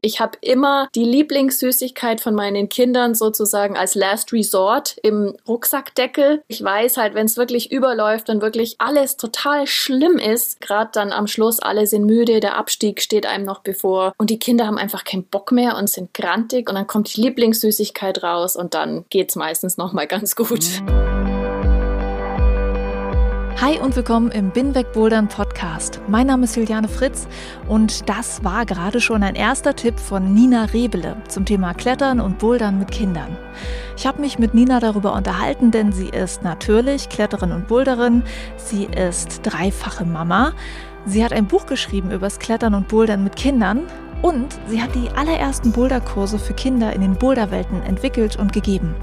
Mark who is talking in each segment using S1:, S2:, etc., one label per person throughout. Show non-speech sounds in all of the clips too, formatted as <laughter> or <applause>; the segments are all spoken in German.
S1: Ich habe immer die Lieblingssüßigkeit von meinen Kindern sozusagen als Last Resort im Rucksackdeckel. Ich weiß halt, wenn es wirklich überläuft und wirklich alles total schlimm ist, gerade dann am Schluss, alle sind müde, der Abstieg steht einem noch bevor und die Kinder haben einfach keinen Bock mehr und sind grantig und dann kommt die Lieblingssüßigkeit raus und dann geht's meistens noch mal ganz gut.
S2: Hi und willkommen im Binweg Bouldern Podcast. Mein Name ist Juliane Fritz und das war gerade schon ein erster Tipp von Nina Rebele zum Thema Klettern und Bouldern mit Kindern. Ich habe mich mit Nina darüber unterhalten, denn sie ist natürlich Kletterin und Boulderin. Sie ist dreifache Mama. Sie hat ein Buch geschrieben über das Klettern und Bouldern mit Kindern und sie hat die allerersten Boulderkurse für Kinder in den Boulderwelten entwickelt und gegeben.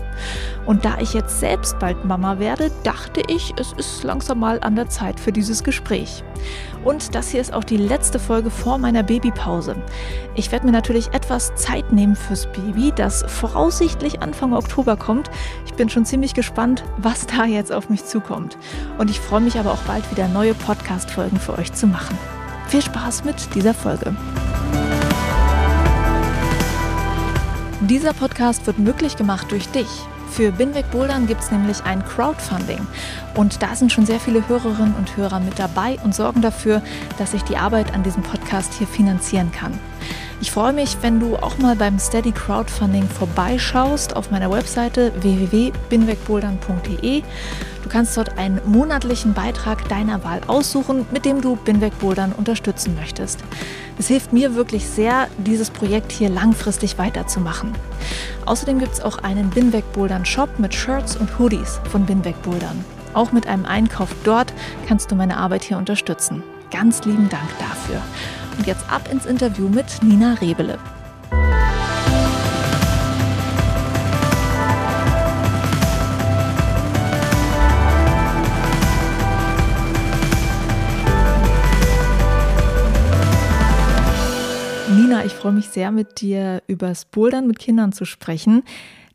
S2: Und da ich jetzt selbst bald Mama werde, dachte ich, es ist langsam mal an der Zeit für dieses Gespräch. Und das hier ist auch die letzte Folge vor meiner Babypause. Ich werde mir natürlich etwas Zeit nehmen fürs Baby, das voraussichtlich Anfang Oktober kommt. Ich bin schon ziemlich gespannt, was da jetzt auf mich zukommt. Und ich freue mich aber auch bald wieder neue Podcast-Folgen für euch zu machen. Viel Spaß mit dieser Folge. Dieser Podcast wird möglich gemacht durch dich. Für Binweg Bouldern gibt es nämlich ein Crowdfunding. Und da sind schon sehr viele Hörerinnen und Hörer mit dabei und sorgen dafür, dass ich die Arbeit an diesem Podcast hier finanzieren kann. Ich freue mich, wenn du auch mal beim Steady Crowdfunding vorbeischaust auf meiner Webseite www.binwegbouldern.de. Du kannst dort einen monatlichen Beitrag deiner Wahl aussuchen, mit dem du Binweg Bouldern unterstützen möchtest. Es hilft mir wirklich sehr, dieses Projekt hier langfristig weiterzumachen. Außerdem gibt es auch einen Binweg Bouldern Shop mit Shirts und Hoodies von Binweg Bouldern. Auch mit einem Einkauf dort kannst du meine Arbeit hier unterstützen. Ganz lieben Dank dafür. Und jetzt ab ins Interview mit Nina Rebele. Nina, ich freue mich sehr, mit dir übers Bouldern mit Kindern zu sprechen.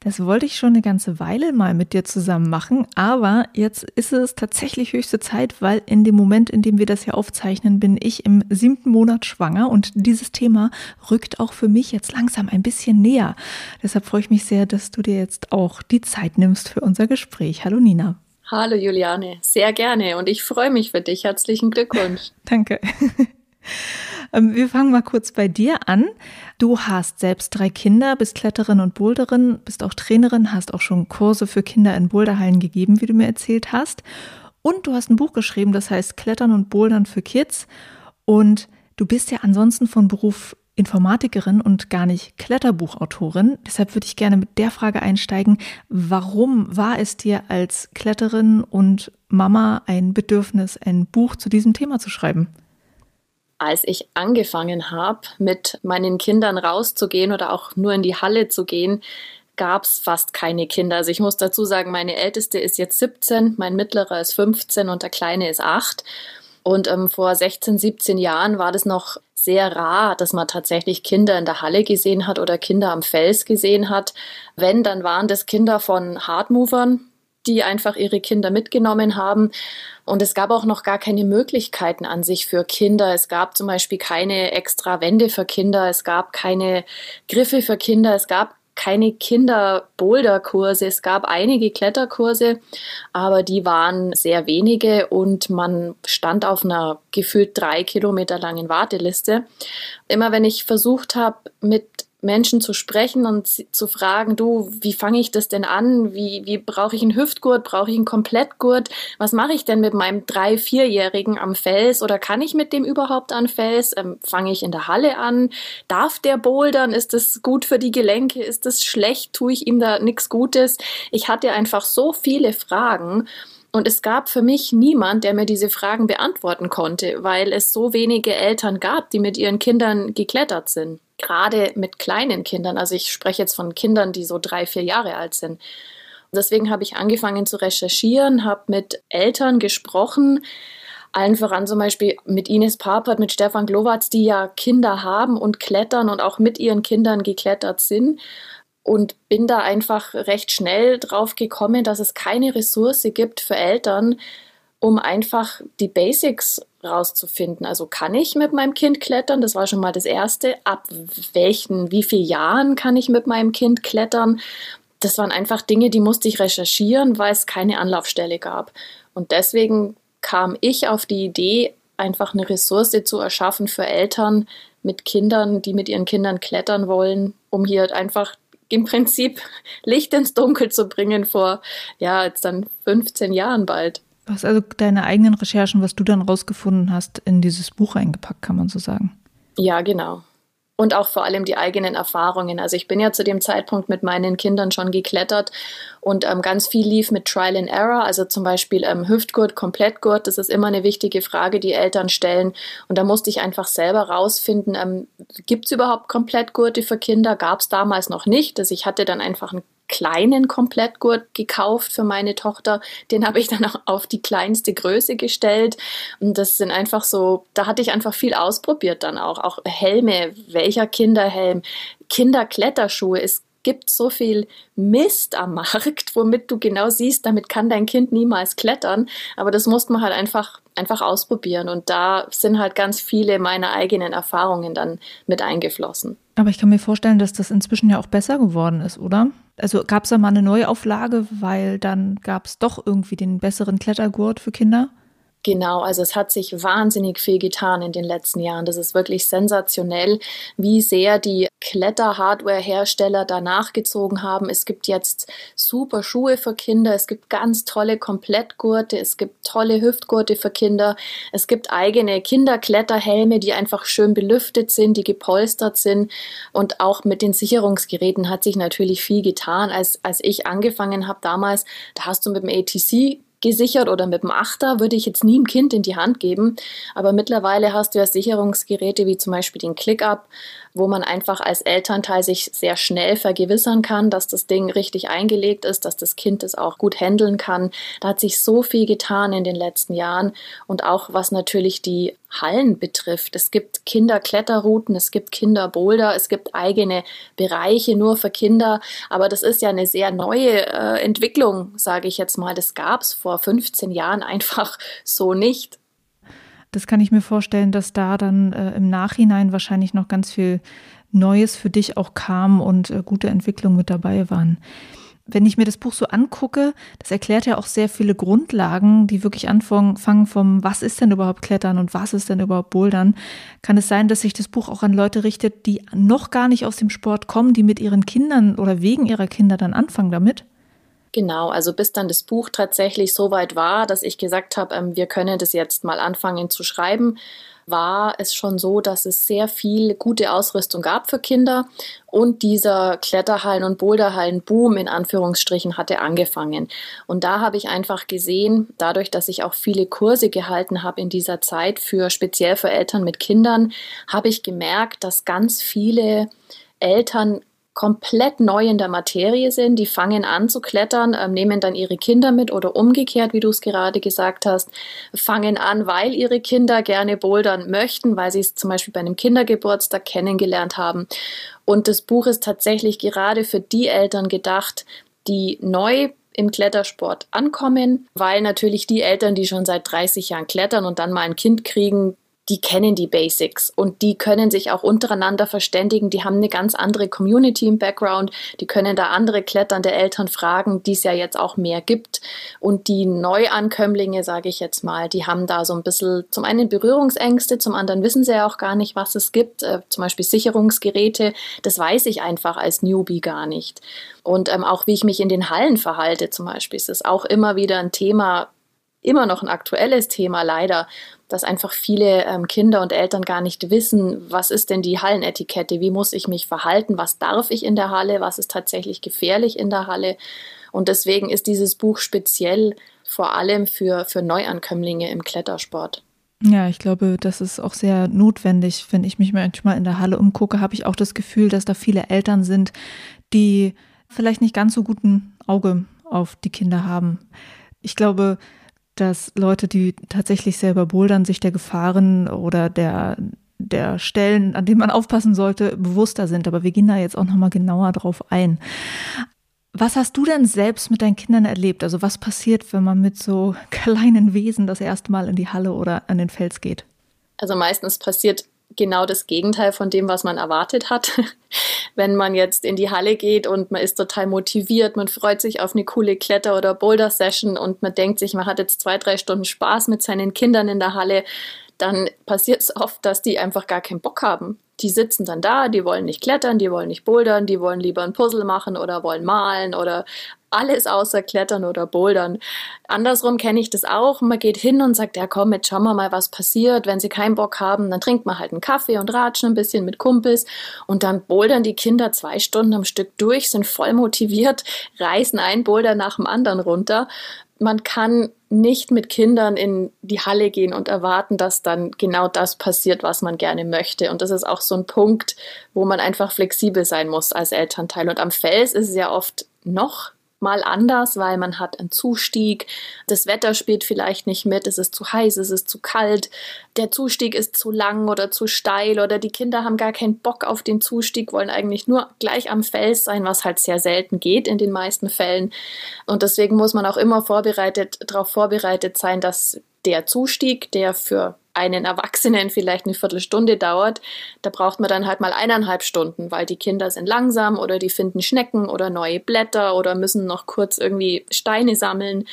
S2: Das wollte ich schon eine ganze Weile mal mit dir zusammen machen, aber jetzt ist es tatsächlich höchste Zeit, weil in dem Moment, in dem wir das hier aufzeichnen, bin ich im siebten Monat schwanger und dieses Thema rückt auch für mich jetzt langsam ein bisschen näher. Deshalb freue ich mich sehr, dass du dir jetzt auch die Zeit nimmst für unser Gespräch. Hallo Nina.
S1: Hallo Juliane, sehr gerne und ich freue mich für dich. Herzlichen Glückwunsch. <laughs>
S2: Danke. Ähm, wir fangen mal kurz bei dir an. Du hast selbst drei Kinder, bist Kletterin und Boulderin, bist auch Trainerin, hast auch schon Kurse für Kinder in Boulderhallen gegeben, wie du mir erzählt hast. Und du hast ein Buch geschrieben, das heißt Klettern und Bouldern für Kids. Und du bist ja ansonsten von Beruf Informatikerin und gar nicht Kletterbuchautorin. Deshalb würde ich gerne mit der Frage einsteigen, warum war es dir als Kletterin und Mama ein Bedürfnis, ein Buch zu diesem Thema zu schreiben?
S1: Als ich angefangen habe, mit meinen Kindern rauszugehen oder auch nur in die Halle zu gehen, gab es fast keine Kinder. Also ich muss dazu sagen, meine älteste ist jetzt 17, mein mittlerer ist 15 und der kleine ist 8. Und ähm, vor 16, 17 Jahren war das noch sehr rar, dass man tatsächlich Kinder in der Halle gesehen hat oder Kinder am Fels gesehen hat. Wenn, dann waren das Kinder von Hardmovern, die einfach ihre Kinder mitgenommen haben. Und es gab auch noch gar keine Möglichkeiten an sich für Kinder. Es gab zum Beispiel keine extra Wände für Kinder. Es gab keine Griffe für Kinder. Es gab keine Kinder-Boulder-Kurse. Es gab einige Kletterkurse, aber die waren sehr wenige und man stand auf einer gefühlt drei Kilometer langen Warteliste. Immer wenn ich versucht habe, mit Menschen zu sprechen und zu fragen, du, wie fange ich das denn an? Wie, wie brauche ich einen Hüftgurt? Brauche ich einen Komplettgurt? Was mache ich denn mit meinem drei-, vierjährigen am Fels? Oder kann ich mit dem überhaupt an Fels? Ähm, fange ich in der Halle an? Darf der bouldern? Ist das gut für die Gelenke? Ist das schlecht? Tue ich ihm da nichts Gutes? Ich hatte einfach so viele Fragen. Und es gab für mich niemand, der mir diese Fragen beantworten konnte, weil es so wenige Eltern gab, die mit ihren Kindern geklettert sind. Gerade mit kleinen Kindern, also ich spreche jetzt von Kindern, die so drei, vier Jahre alt sind. Deswegen habe ich angefangen zu recherchieren, habe mit Eltern gesprochen, allen voran zum Beispiel mit Ines Papert, mit Stefan Glowatz, die ja Kinder haben und klettern und auch mit ihren Kindern geklettert sind. Und bin da einfach recht schnell drauf gekommen, dass es keine Ressource gibt für Eltern, um einfach die Basics rauszufinden. Also kann ich mit meinem Kind klettern? Das war schon mal das Erste. Ab welchen, wie vielen Jahren kann ich mit meinem Kind klettern? Das waren einfach Dinge, die musste ich recherchieren, weil es keine Anlaufstelle gab. Und deswegen kam ich auf die Idee, einfach eine Ressource zu erschaffen für Eltern mit Kindern, die mit ihren Kindern klettern wollen, um hier einfach im Prinzip <laughs> Licht ins Dunkel zu bringen vor, ja, jetzt dann 15 Jahren bald.
S2: Hast also deine eigenen Recherchen, was du dann rausgefunden hast, in dieses Buch eingepackt, kann man so sagen.
S1: Ja, genau und auch vor allem die eigenen Erfahrungen. Also ich bin ja zu dem Zeitpunkt mit meinen Kindern schon geklettert und ähm, ganz viel lief mit Trial and Error, also zum Beispiel ähm, Hüftgurt, Komplettgurt. Das ist immer eine wichtige Frage, die Eltern stellen. Und da musste ich einfach selber rausfinden, ähm, gibt es überhaupt Komplettgurte für Kinder? Gab es damals noch nicht. Also ich hatte dann einfach ein kleinen Komplettgurt gekauft für meine Tochter. Den habe ich dann auch auf die kleinste Größe gestellt. Und das sind einfach so, da hatte ich einfach viel ausprobiert dann auch. Auch Helme, welcher Kinderhelm, Kinderkletterschuhe. Es gibt so viel Mist am <laughs> Markt, womit du genau siehst, damit kann dein Kind niemals klettern. Aber das musste man halt einfach, einfach ausprobieren. Und da sind halt ganz viele meiner eigenen Erfahrungen dann mit eingeflossen.
S2: Aber ich kann mir vorstellen, dass das inzwischen ja auch besser geworden ist, oder? Also gab es da mal eine Neuauflage, weil dann gab es doch irgendwie den besseren Klettergurt für Kinder?
S1: Genau, also es hat sich wahnsinnig viel getan in den letzten Jahren. Das ist wirklich sensationell, wie sehr die Kletter-Hardware-Hersteller danach gezogen haben. Es gibt jetzt super Schuhe für Kinder, es gibt ganz tolle Komplettgurte, es gibt tolle Hüftgurte für Kinder, es gibt eigene Kinderkletterhelme, die einfach schön belüftet sind, die gepolstert sind. Und auch mit den Sicherungsgeräten hat sich natürlich viel getan. Als, als ich angefangen habe damals, da hast du mit dem ATC gesichert oder mit dem Achter würde ich jetzt nie einem Kind in die Hand geben. Aber mittlerweile hast du ja Sicherungsgeräte wie zum Beispiel den ClickUp wo man einfach als Elternteil sich sehr schnell vergewissern kann, dass das Ding richtig eingelegt ist, dass das Kind es auch gut handeln kann. Da hat sich so viel getan in den letzten Jahren und auch was natürlich die Hallen betrifft. Es gibt Kinderkletterrouten, es gibt Kinderboulder, es gibt eigene Bereiche nur für Kinder, aber das ist ja eine sehr neue äh, Entwicklung, sage ich jetzt mal. Das gab es vor 15 Jahren <laughs> einfach so nicht
S2: das kann ich mir vorstellen, dass da dann äh, im Nachhinein wahrscheinlich noch ganz viel Neues für dich auch kam und äh, gute Entwicklungen mit dabei waren. Wenn ich mir das Buch so angucke, das erklärt ja auch sehr viele Grundlagen, die wirklich anfangen vom, was ist denn überhaupt Klettern und was ist denn überhaupt Bouldern. Kann es sein, dass sich das Buch auch an Leute richtet, die noch gar nicht aus dem Sport kommen, die mit ihren Kindern oder wegen ihrer Kinder dann anfangen damit?
S1: Genau, also bis dann das Buch tatsächlich so weit war, dass ich gesagt habe, ähm, wir können das jetzt mal anfangen zu schreiben, war es schon so, dass es sehr viel gute Ausrüstung gab für Kinder und dieser Kletterhallen- und Boulderhallen-Boom in Anführungsstrichen hatte angefangen. Und da habe ich einfach gesehen, dadurch, dass ich auch viele Kurse gehalten habe in dieser Zeit für speziell für Eltern mit Kindern, habe ich gemerkt, dass ganz viele Eltern komplett neu in der Materie sind, die fangen an zu klettern, äh, nehmen dann ihre Kinder mit oder umgekehrt, wie du es gerade gesagt hast, fangen an, weil ihre Kinder gerne bouldern möchten, weil sie es zum Beispiel bei einem Kindergeburtstag kennengelernt haben. Und das Buch ist tatsächlich gerade für die Eltern gedacht, die neu im Klettersport ankommen, weil natürlich die Eltern, die schon seit 30 Jahren klettern und dann mal ein Kind kriegen, die kennen die Basics und die können sich auch untereinander verständigen. Die haben eine ganz andere Community im Background. Die können da andere kletternde Eltern fragen, die es ja jetzt auch mehr gibt. Und die Neuankömmlinge, sage ich jetzt mal, die haben da so ein bisschen zum einen Berührungsängste, zum anderen wissen sie ja auch gar nicht, was es gibt. Äh, zum Beispiel Sicherungsgeräte, das weiß ich einfach als Newbie gar nicht. Und ähm, auch wie ich mich in den Hallen verhalte zum Beispiel, ist es auch immer wieder ein Thema, immer noch ein aktuelles Thema leider, dass einfach viele ähm, Kinder und Eltern gar nicht wissen, was ist denn die Hallenetikette, wie muss ich mich verhalten, was darf ich in der Halle, was ist tatsächlich gefährlich in der Halle. Und deswegen ist dieses Buch speziell vor allem für, für Neuankömmlinge im Klettersport.
S2: Ja, ich glaube, das ist auch sehr notwendig. Wenn ich mich manchmal in der Halle umgucke, habe ich auch das Gefühl, dass da viele Eltern sind, die vielleicht nicht ganz so guten Auge auf die Kinder haben. Ich glaube, dass Leute, die tatsächlich selber bouldern, sich der Gefahren oder der, der Stellen, an denen man aufpassen sollte, bewusster sind. Aber wir gehen da jetzt auch nochmal genauer drauf ein. Was hast du denn selbst mit deinen Kindern erlebt? Also was passiert, wenn man mit so <laughs> kleinen Wesen das erste Mal in die Halle oder an den Fels geht?
S1: Also meistens passiert genau das Gegenteil von dem, was man erwartet hat. <laughs> Wenn man jetzt in die Halle geht und man ist total motiviert, man freut sich auf eine coole Kletter- oder Boulder-Session und man denkt sich, man hat jetzt zwei, drei Stunden Spaß mit seinen Kindern in der Halle, dann passiert es oft, dass die einfach gar keinen Bock haben die sitzen dann da, die wollen nicht klettern, die wollen nicht bouldern, die wollen lieber ein Puzzle machen oder wollen malen oder alles außer Klettern oder Bouldern. Andersrum kenne ich das auch. Man geht hin und sagt, ja komm, jetzt schauen wir mal, was passiert. Wenn sie keinen Bock haben, dann trinkt man halt einen Kaffee und ratschen ein bisschen mit Kumpels. Und dann bouldern die Kinder zwei Stunden am Stück durch, sind voll motiviert, reißen ein Boulder nach dem anderen runter man kann nicht mit Kindern in die Halle gehen und erwarten, dass dann genau das passiert, was man gerne möchte. Und das ist auch so ein Punkt, wo man einfach flexibel sein muss als Elternteil. Und am Fels ist es ja oft noch mal anders, weil man hat einen Zustieg. Das Wetter spielt vielleicht nicht mit, es ist zu heiß, es ist zu kalt, der Zustieg ist zu lang oder zu steil oder die Kinder haben gar keinen Bock auf den Zustieg, wollen eigentlich nur gleich am Fels sein, was halt sehr selten geht in den meisten Fällen. Und deswegen muss man auch immer vorbereitet, darauf vorbereitet sein, dass der Zustieg, der für einen Erwachsenen vielleicht eine Viertelstunde dauert, da braucht man dann halt mal eineinhalb Stunden, weil die Kinder sind langsam oder die finden Schnecken oder neue Blätter oder müssen noch kurz irgendwie Steine sammeln.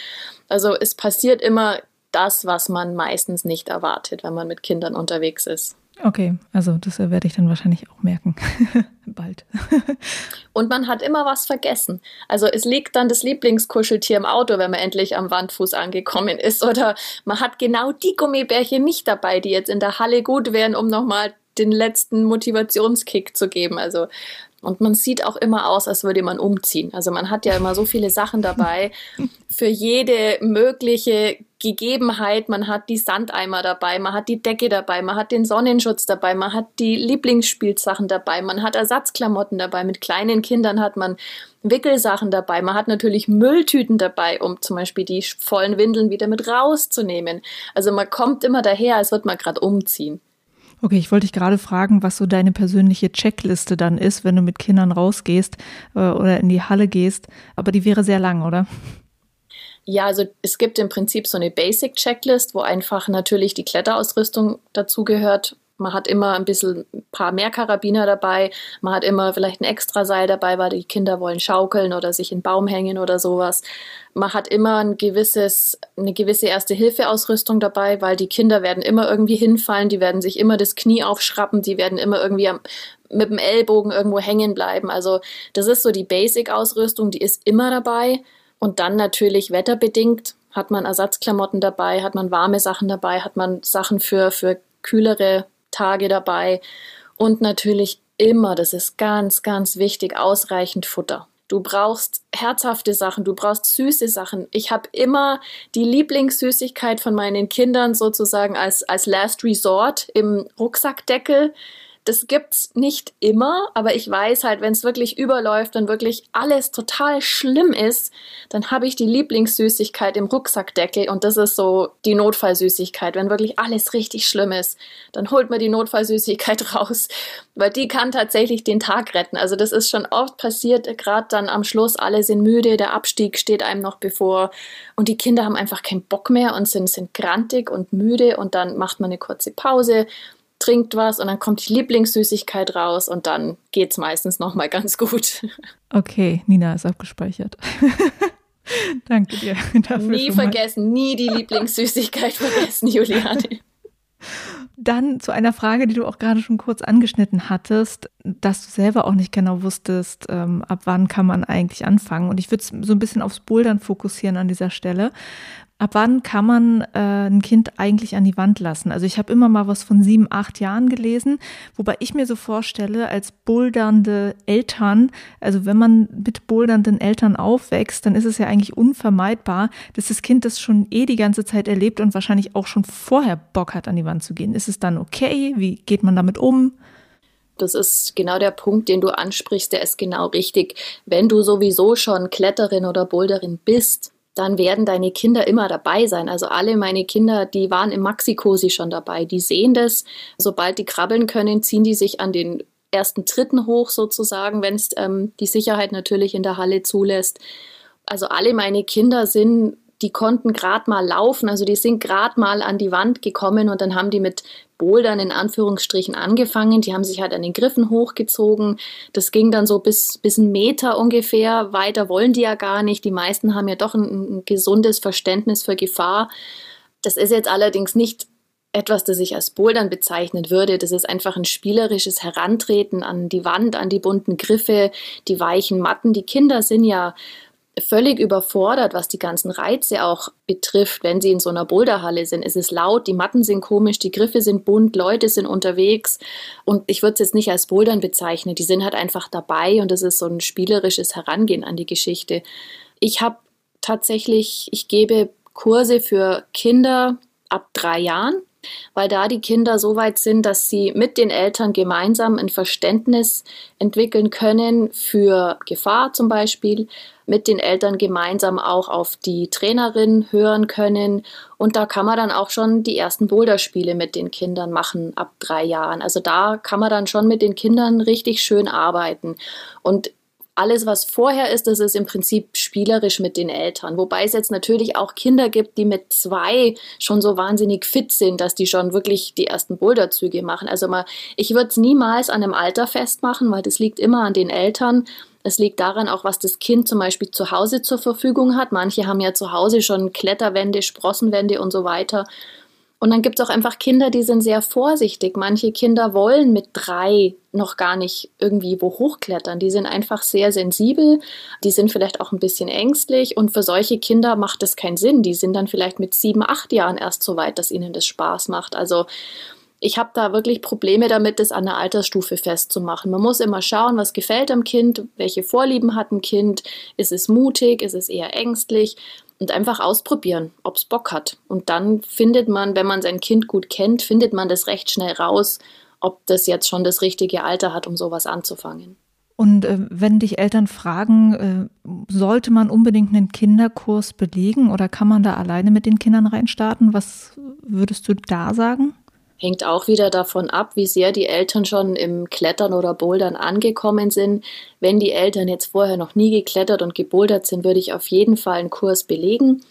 S1: Also es passiert immer das, was man meistens nicht erwartet, wenn man mit Kindern unterwegs ist.
S2: Okay, also das werde ich dann wahrscheinlich auch merken. <laughs> Bald. <laughs>
S1: und man hat immer was vergessen. Also es liegt dann das Lieblingskuscheltier im Auto, wenn man endlich am Wandfuß angekommen ist. Oder man hat genau die Gummibärchen nicht dabei, die jetzt in der Halle gut wären, um nochmal den letzten Motivationskick zu geben. Also und man sieht auch immer aus, als würde man umziehen. Also man hat ja immer so viele Sachen dabei <laughs> für jede mögliche Gegebenheit. Man hat die Sandeimer dabei, man hat die Decke dabei, man hat den Sonnenschutz dabei, man hat die Lieblingsspielsachen dabei, man hat Ersatzklamotten dabei. Mit kleinen Kindern hat man Wickelsachen dabei. Man hat natürlich Mülltüten dabei, um zum Beispiel die vollen Windeln wieder mit rauszunehmen. Also man kommt immer daher, als würde man gerade umziehen.
S2: Okay, ich wollte dich gerade fragen, was so deine persönliche Checkliste dann ist, wenn du mit Kindern rausgehst äh, oder in die Halle gehst. Aber die wäre sehr lang, oder?
S1: Ja, also es gibt im Prinzip so eine Basic-Checklist, wo einfach natürlich die Kletterausrüstung dazugehört. Man hat immer ein bisschen ein paar mehr Karabiner dabei. Man hat immer vielleicht ein Extraseil dabei, weil die Kinder wollen schaukeln oder sich in Baum hängen oder sowas. Man hat immer ein gewisses, eine gewisse Erste-Hilfe-Ausrüstung dabei, weil die Kinder werden immer irgendwie hinfallen, die werden sich immer das Knie aufschrappen, die werden immer irgendwie am, mit dem Ellbogen irgendwo hängen bleiben. Also das ist so die Basic-Ausrüstung, die ist immer dabei. Und dann natürlich wetterbedingt hat man Ersatzklamotten dabei, hat man warme Sachen dabei, hat man Sachen für, für kühlere Tage dabei und natürlich immer, das ist ganz, ganz wichtig, ausreichend Futter. Du brauchst herzhafte Sachen, du brauchst süße Sachen. Ich habe immer die Lieblingssüßigkeit von meinen Kindern sozusagen als, als Last Resort im Rucksackdeckel das gibt's nicht immer, aber ich weiß halt, wenn es wirklich überläuft und wirklich alles total schlimm ist, dann habe ich die Lieblingssüßigkeit im Rucksackdeckel und das ist so die Notfallsüßigkeit. Wenn wirklich alles richtig schlimm ist, dann holt man die Notfallsüßigkeit <laughs> raus, weil die kann tatsächlich den Tag retten. Also das ist schon oft passiert, gerade dann am Schluss, alle sind müde, der Abstieg steht einem noch bevor und die Kinder haben einfach keinen Bock mehr und sind, sind grantig und müde und dann macht man eine kurze Pause trinkt was und dann kommt die Lieblingssüßigkeit raus und dann geht es meistens nochmal ganz gut. <laughs>
S2: Okay, Nina ist abgespeichert. <laughs> Danke dir
S1: dafür. Nie vergessen, nie die Lieblingssüßigkeit <laughs> vergessen, Juliane.
S2: Dann zu einer Frage, die du auch gerade schon kurz angeschnitten hattest. dass du selber auch nicht genau wusstest, ähm, ab wann kann man eigentlich anfangen. Und ich würde so ein bisschen aufs Bouldern fokussieren an dieser Stelle, Ab wann kann man äh, ein Kind eigentlich an die Wand lassen? Also ich habe immer mal was von sieben, acht Jahren gelesen, wobei ich mir so vorstelle, als bouldernde Eltern, also wenn man mit bouldernden Eltern aufwächst, dann ist es ja eigentlich unvermeidbar, dass das Kind das schon eh die ganze Zeit erlebt und wahrscheinlich auch schon vorher Bock hat, an die Wand zu gehen. Ist es dann okay? Wie geht man damit um?
S1: Das ist genau der Punkt, den du ansprichst, der ist genau richtig. Wenn du sowieso schon Kletterin oder Boulderin bist, dann werden deine Kinder immer dabei sein. Also alle meine Kinder, die waren im Maxi-Cosi schon dabei. Die sehen das. Sobald die krabbeln können, ziehen die sich an den ersten Tritten hoch sozusagen, wenn es ähm, die Sicherheit natürlich in der Halle zulässt. Also alle meine Kinder sind die konnten gerade mal laufen, also die sind gerade mal an die Wand gekommen und dann haben die mit Bouldern in Anführungsstrichen angefangen. Die haben sich halt an den Griffen hochgezogen. Das ging dann so bis, bis einen Meter ungefähr. Weiter wollen die ja gar nicht. Die meisten haben ja doch ein, ein gesundes Verständnis für Gefahr. Das ist jetzt allerdings nicht etwas, das ich als Bouldern bezeichnen würde. Das ist einfach ein spielerisches Herantreten an die Wand, an die bunten Griffe, die weichen Matten. Die Kinder sind ja völlig überfordert, was die ganzen Reize auch betrifft, wenn sie in so einer Boulderhalle sind. Es ist laut, die Matten sind komisch, die Griffe sind bunt, Leute sind unterwegs und ich würde es jetzt nicht als Bouldern bezeichnen. Die sind halt einfach dabei und es ist so ein spielerisches Herangehen an die Geschichte. Ich habe tatsächlich, ich gebe Kurse für Kinder ab drei Jahren weil da die Kinder so weit sind, dass sie mit den Eltern gemeinsam ein Verständnis entwickeln können für Gefahr zum Beispiel, mit den Eltern gemeinsam auch auf die Trainerin hören können. Und da kann man dann auch schon die ersten Boulderspiele mit den Kindern machen ab drei Jahren. Also da kann man dann schon mit den Kindern richtig schön arbeiten. Und alles, was vorher ist, das ist im Prinzip spielerisch mit den Eltern. Wobei es jetzt natürlich auch Kinder gibt, die mit zwei schon so wahnsinnig fit sind, dass die schon wirklich die ersten Boulderzüge machen. Also mal, ich würde es niemals an einem Alter festmachen, weil das liegt immer an den Eltern. Es liegt daran auch, was das Kind zum Beispiel zu Hause zur Verfügung hat. Manche haben ja zu Hause schon Kletterwände, Sprossenwände und so weiter. Und dann gibt es auch einfach Kinder, die sind sehr vorsichtig. Manche Kinder wollen mit drei noch gar nicht irgendwie wo hochklettern. Die sind einfach sehr sensibel, die sind vielleicht auch ein bisschen ängstlich und für solche Kinder macht es keinen Sinn. Die sind dann vielleicht mit sieben, acht Jahren erst so weit, dass ihnen das Spaß macht. Also ich habe da wirklich Probleme damit, das an der Altersstufe festzumachen. Man muss immer schauen, was gefällt am Kind, welche Vorlieben hat ein Kind, ist es mutig, ist es eher ängstlich und einfach ausprobieren, ob es Bock hat. Und dann findet man, wenn man sein Kind gut kennt, findet man das recht schnell raus, ob das jetzt schon das richtige Alter hat, um sowas anzufangen.
S2: Und äh, wenn dich Eltern fragen, äh, sollte man unbedingt einen Kinderkurs belegen oder kann man da alleine mit den Kindern reinstarten? Was würdest du da sagen?
S1: Hängt auch wieder davon ab, wie sehr die Eltern schon im Klettern oder Bouldern angekommen sind. Wenn die Eltern jetzt vorher noch nie geklettert und gebouldert sind, würde ich auf jeden Fall einen Kurs belegen.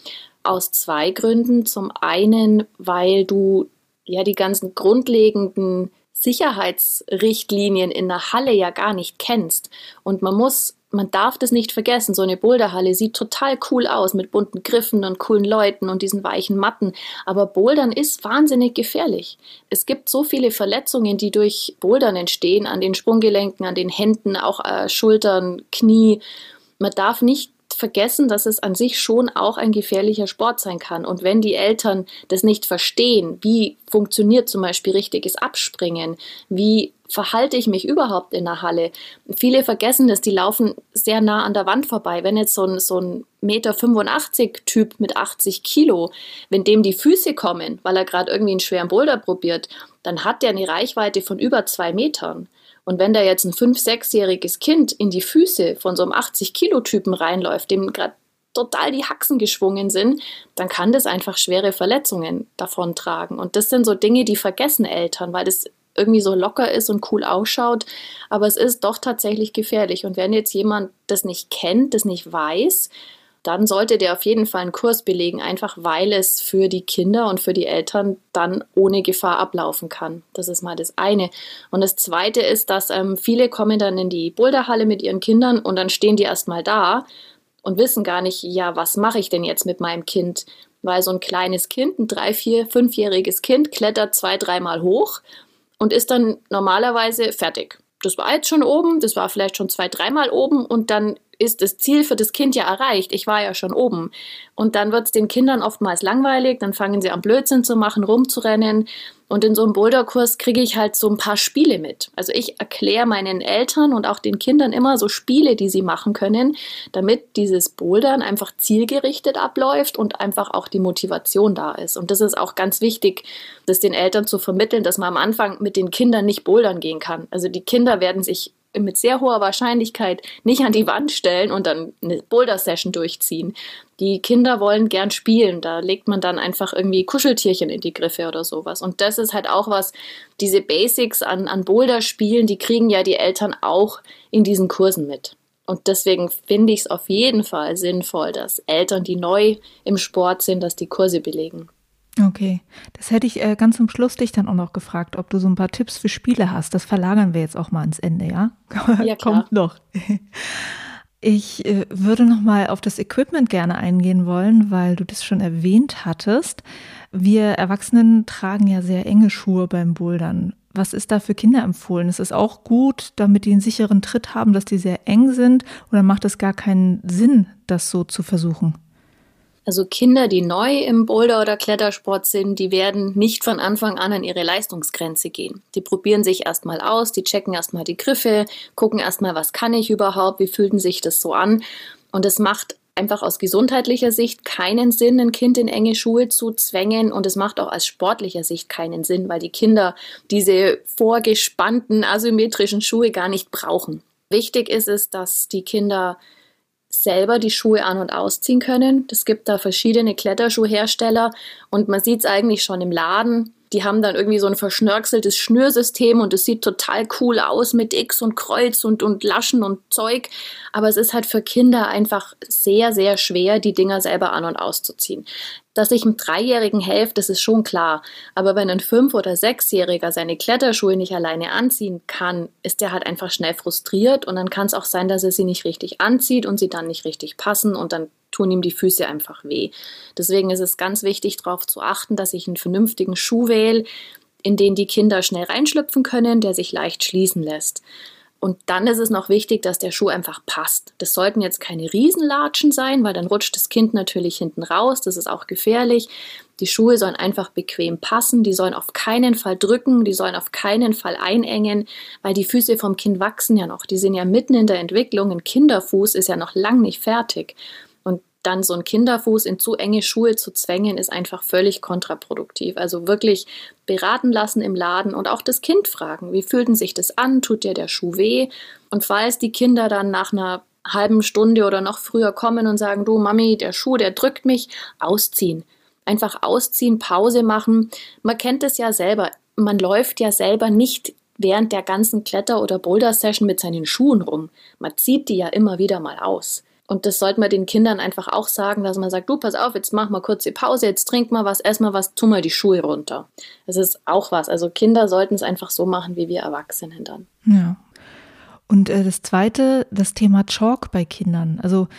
S1: Aus zwei Gründen. Zum einen, weil du ja die ganzen grundlegenden Sicherheitsrichtlinien in der Halle ja gar nicht kennst. Und man muss man darf das nicht vergessen. So eine Boulderhalle sieht total cool aus mit bunten Griffen und coolen Leuten und diesen weichen Matten. Aber Bouldern ist wahnsinnig gefährlich. Es gibt so viele Verletzungen, die durch Bouldern entstehen, an den Sprunggelenken, an den Händen, auch äh, Schultern, Knie. Man darf nicht vergessen, dass es an sich schon auch ein gefährlicher Sport sein kann. Und wenn die Eltern das nicht verstehen, wie funktioniert zum Beispiel richtiges Abspringen, wie verhalte ich mich überhaupt in der Halle? Viele vergessen das, die laufen sehr nah an der Wand vorbei. Wenn jetzt so ein, so ein Meter 85 Typ mit 80 Kilo, wenn dem die Füße kommen, weil er gerade irgendwie einen schweren Boulder probiert, dann hat der eine Reichweite von über zwei Metern. Und wenn da jetzt ein 5-, 6-jähriges Kind in die Füße von so einem 80-Kilo-Typen reinläuft, dem gerade total die Haxen geschwungen sind, dann kann das einfach schwere Verletzungen davontragen. Und das sind so Dinge, die vergessen Eltern, weil das irgendwie so locker ist und cool ausschaut, aber es ist doch tatsächlich gefährlich. Und wenn jetzt jemand das nicht kennt, das nicht weiß, dann sollte der auf jeden Fall einen Kurs belegen, einfach weil es für die Kinder und für die Eltern dann ohne Gefahr ablaufen kann. Das ist mal das eine. Und das zweite ist, dass ähm, viele kommen dann in die Boulderhalle mit ihren Kindern und dann stehen die erstmal da und wissen gar nicht, ja, was mache ich denn jetzt mit meinem Kind? Weil so ein kleines Kind, ein drei, vier, fünfjähriges Kind, klettert zwei, dreimal hoch und ist dann normalerweise fertig. Das war jetzt schon oben, das war vielleicht schon zwei, dreimal oben und dann ist das Ziel für das Kind ja erreicht. Ich war ja schon oben. Und dann wird es den Kindern oftmals langweilig, dann fangen sie an Blödsinn zu machen, rumzurennen. Und in so einem Boulderkurs kriege ich halt so ein paar Spiele mit. Also ich erkläre meinen Eltern und auch den Kindern immer so Spiele, die sie machen können, damit dieses Bouldern einfach zielgerichtet abläuft und einfach auch die Motivation da ist. Und das ist auch ganz wichtig, das den Eltern zu vermitteln, dass man am Anfang mit den Kindern nicht bouldern gehen kann. Also die Kinder werden sich mit sehr hoher Wahrscheinlichkeit nicht an die Wand stellen und dann eine Boulder-Session durchziehen. Die Kinder wollen gern spielen, da legt man dann einfach irgendwie Kuscheltierchen in die Griffe oder sowas. Und das ist halt auch was, diese Basics an, an Boulder-Spielen, die kriegen ja die Eltern auch in diesen Kursen mit. Und deswegen finde ich es auf jeden Fall sinnvoll, dass Eltern, die neu im Sport sind, dass die Kurse belegen.
S2: Okay, das hätte ich äh, ganz zum Schluss dich dann auch noch gefragt, ob du so ein paar Tipps für Spiele hast. Das verlagern wir jetzt auch mal ans Ende, ja? <laughs>
S1: Ja.
S2: Kommt noch. Ich äh, würde noch mal auf das Equipment gerne eingehen wollen, weil du das schon erwähnt hattest. Wir Erwachsenen tragen ja sehr enge Schuhe beim Bouldern. Was ist da für Kinder empfohlen? Ist es auch gut, damit die einen sicheren Tritt haben, dass die sehr eng sind? Oder macht es gar keinen Sinn, das so zu versuchen?
S1: Also Kinder, die neu im Boulder- oder Klettersport sind, die werden nicht von Anfang an an ihre Leistungsgrenze gehen. Die probieren sich erstmal aus, die checken erstmal die Griffe, gucken erstmal, was kann ich überhaupt, wie fühlt sich das so an. Und es macht einfach aus gesundheitlicher Sicht keinen Sinn, ein Kind in enge Schuhe zu zwängen und es macht auch aus sportlicher Sicht keinen Sinn, weil die Kinder diese vorgespannten asymmetrischen Schuhe gar nicht brauchen. Wichtig ist es, dass die Kinder selber die Schuhe an- und ausziehen können. Es gibt da verschiedene Kletterschuhhersteller und man sieht es eigentlich schon im Laden. Die haben dann irgendwie so ein verschnörkeltes Schnürsystem und es sieht total cool aus mit X und Kreuz und, und Laschen und Zeug. Aber es ist halt für Kinder einfach sehr, sehr schwer, die Dinger selber an- und auszuziehen. Dass ich einem Dreijährigen helfe, das ist schon klar. Aber wenn ein Fünf- oder Sechsjähriger seine Kletterschuhe nicht alleine anziehen kann, ist der halt einfach schnell frustriert und dann kann es auch sein, dass er sie nicht richtig anzieht und sie dann nicht richtig passen und dann tun ihm die Füße einfach weh. Deswegen ist es ganz wichtig, darauf zu achten, dass ich einen vernünftigen Schuh wähle, in den die Kinder schnell reinschlüpfen können, der sich leicht schließen lässt. Und dann ist es noch wichtig, dass der Schuh einfach passt. Das sollten jetzt keine Riesenlatschen sein, weil dann rutscht das Kind natürlich hinten raus. Das ist auch gefährlich. Die Schuhe sollen einfach bequem passen. Die sollen auf keinen Fall drücken. Die sollen auf keinen Fall einengen, weil die Füße vom Kind wachsen ja noch. Die sind ja mitten in der Entwicklung. Ein Kinderfuß ist ja noch lang nicht fertig dann so ein Kinderfuß in zu enge Schuhe zu zwängen, ist einfach völlig kontraproduktiv. Also wirklich beraten lassen im Laden und auch das Kind fragen, wie fühlt sich das an? Tut dir der Schuh weh? Und falls die Kinder dann nach einer halben Stunde oder noch früher kommen und sagen, du Mami, der Schuh, der drückt mich, ausziehen. Einfach ausziehen, Pause machen. Man kennt es ja selber. Man läuft ja selber nicht während der ganzen Kletter- oder Boulder-Session mit seinen Schuhen rum. Man zieht die ja immer wieder mal aus. Und das sollte man den Kindern einfach auch sagen, dass man sagt, du, pass auf, jetzt mach mal kurz die Pause, jetzt trink mal was, ess mal was, tu mal die Schuhe runter. Das ist auch was. Also Kinder sollten es einfach so machen, wie wir Erwachsenen dann.
S2: Ja. Und äh, das zweite, das Thema Chalk bei Kindern. Also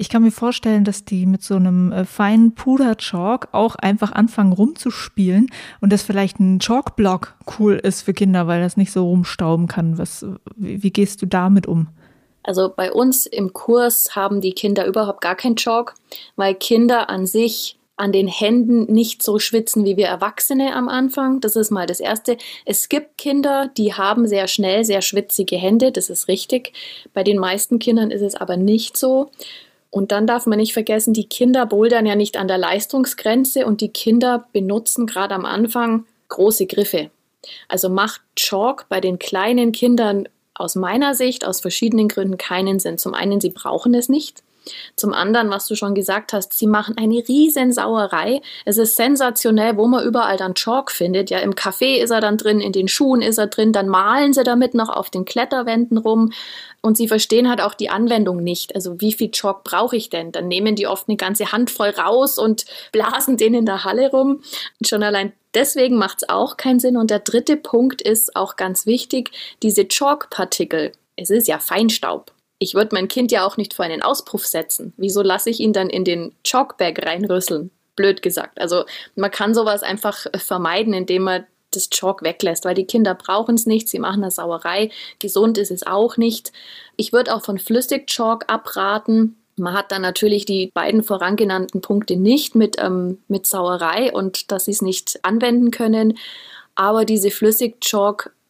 S2: ich kann mir vorstellen, dass die mit so einem äh, feinen Puder-Chalk auch einfach anfangen rumzuspielen und dass vielleicht ein Chalkblock cool ist für Kinder, weil das nicht so rumstauben kann. Was, wie, wie gehst du damit um?
S1: Also bei uns im Kurs haben die Kinder überhaupt gar keinen Chalk, weil Kinder an sich an den Händen nicht so schwitzen wie wir Erwachsene am Anfang. Das ist mal das Erste. Es gibt Kinder, die haben sehr schnell sehr schwitzige Hände, das ist richtig. Bei den meisten Kindern ist es aber nicht so. Und dann darf man nicht vergessen, die Kinder bouldern ja nicht an der Leistungsgrenze und die Kinder benutzen gerade am Anfang große Griffe. Also macht Chalk bei den kleinen Kindern aus meiner Sicht aus verschiedenen Gründen keinen Sinn. Zum einen, sie brauchen es nicht. Zum anderen, was du schon gesagt hast, sie machen eine riesen Sauerei. Es ist sensationell, wo man überall dann Chalk findet. Ja, im Café ist er dann drin, in den Schuhen ist er drin, dann malen sie damit noch auf den Kletterwänden rum. Und sie verstehen halt auch die Anwendung nicht. Also wie viel Chalk brauche ich denn? Dann nehmen die oft eine ganze Handvoll raus und <laughs> blasen den in der Halle rum. schon allein Deswegen macht es auch keinen Sinn. Und der dritte Punkt ist auch ganz wichtig, diese Chalk-Partikel. Es ist ja Feinstaub. Ich würde mein Kind ja auch nicht vor einen Auspuff setzen. Wieso lasse ich ihn dann in den Chalkbag reinrüsseln? Blöd gesagt. Also man kann sowas einfach vermeiden, indem man das Chalk weglässt, weil die Kinder brauchen es nicht, sie machen eine Sauerei, gesund ist es auch nicht. Ich würde auch von Flüssig-Chalk abraten. Man hat dann natürlich die beiden vorangenannten Punkte nicht mit, ähm, mit Sauerei und dass sie es nicht anwenden können. Aber diese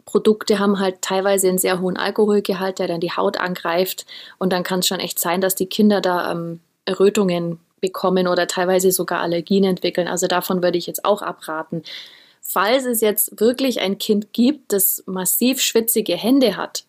S1: Flüssig-Chalk-Produkte haben halt teilweise einen sehr hohen Alkoholgehalt, der dann die Haut angreift. Und dann kann es schon echt sein, dass die Kinder da ähm, Errötungen bekommen oder teilweise sogar Allergien entwickeln. Also davon würde ich jetzt auch abraten. Falls es jetzt wirklich ein Kind gibt, das massiv schwitzige Hände hat,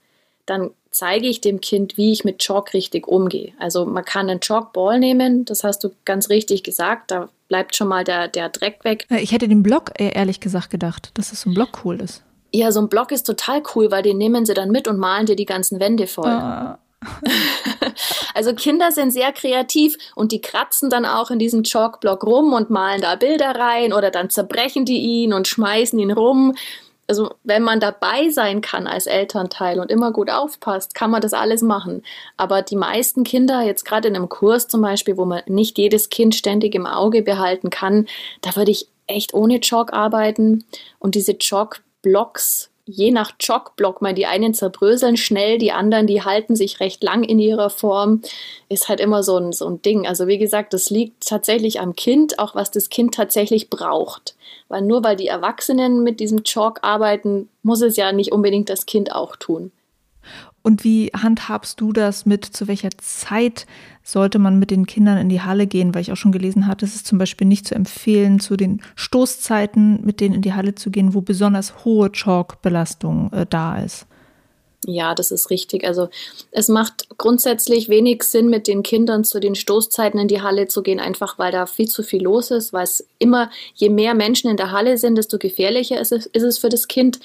S1: dann zeige ich dem Kind, wie ich mit Chalk richtig umgehe. Also man kann einen Chalkball nehmen, das hast du ganz richtig gesagt, da bleibt schon mal der, der Dreck weg.
S2: Äh, ich hätte den Block ehrlich gesagt gedacht, dass es so ein Block cool ist.
S1: Ja, so ein Block ist total cool, weil den nehmen sie dann mit und malen dir die ganzen Wände voll. Ah. <laughs> also Kinder sind sehr kreativ und die kratzen dann auch in diesem Chalkblock rum und malen da Bilder rein oder dann zerbrechen die ihn und schmeißen ihn rum. Also wenn man dabei sein kann als Elternteil und immer gut aufpasst, kann man das alles machen. Aber die meisten Kinder, jetzt gerade in einem Kurs zum Beispiel, wo man nicht jedes Kind ständig im Auge behalten kann, da würde ich echt ohne Chalk arbeiten und diese Chalk-Blocks je nach Jogblock mal die einen zerbröseln schnell, die anderen, die halten sich recht lang in ihrer Form, ist halt immer so ein, so ein Ding. Also wie gesagt, das liegt tatsächlich am Kind, auch was das Kind tatsächlich braucht. Weil nur weil die Erwachsenen mit diesem Chalk arbeiten, muss es ja nicht unbedingt das Kind auch tun.
S2: Und wie handhabst du das mit, zu welcher Zeit sollte man mit den Kindern in die Halle gehen? Weil ich auch schon gelesen hatte, es ist zum Beispiel nicht zu empfehlen, zu den Stoßzeiten mit denen in die Halle zu gehen, wo besonders hohe Chalk-Belastung äh, da ist.
S1: Ja, das ist richtig. Also es macht grundsätzlich wenig Sinn, mit den Kindern zu den Stoßzeiten in die Halle zu gehen, einfach weil da viel zu viel los ist, weil es immer, je mehr Menschen in der Halle sind, desto gefährlicher ist es, ist es für das Kind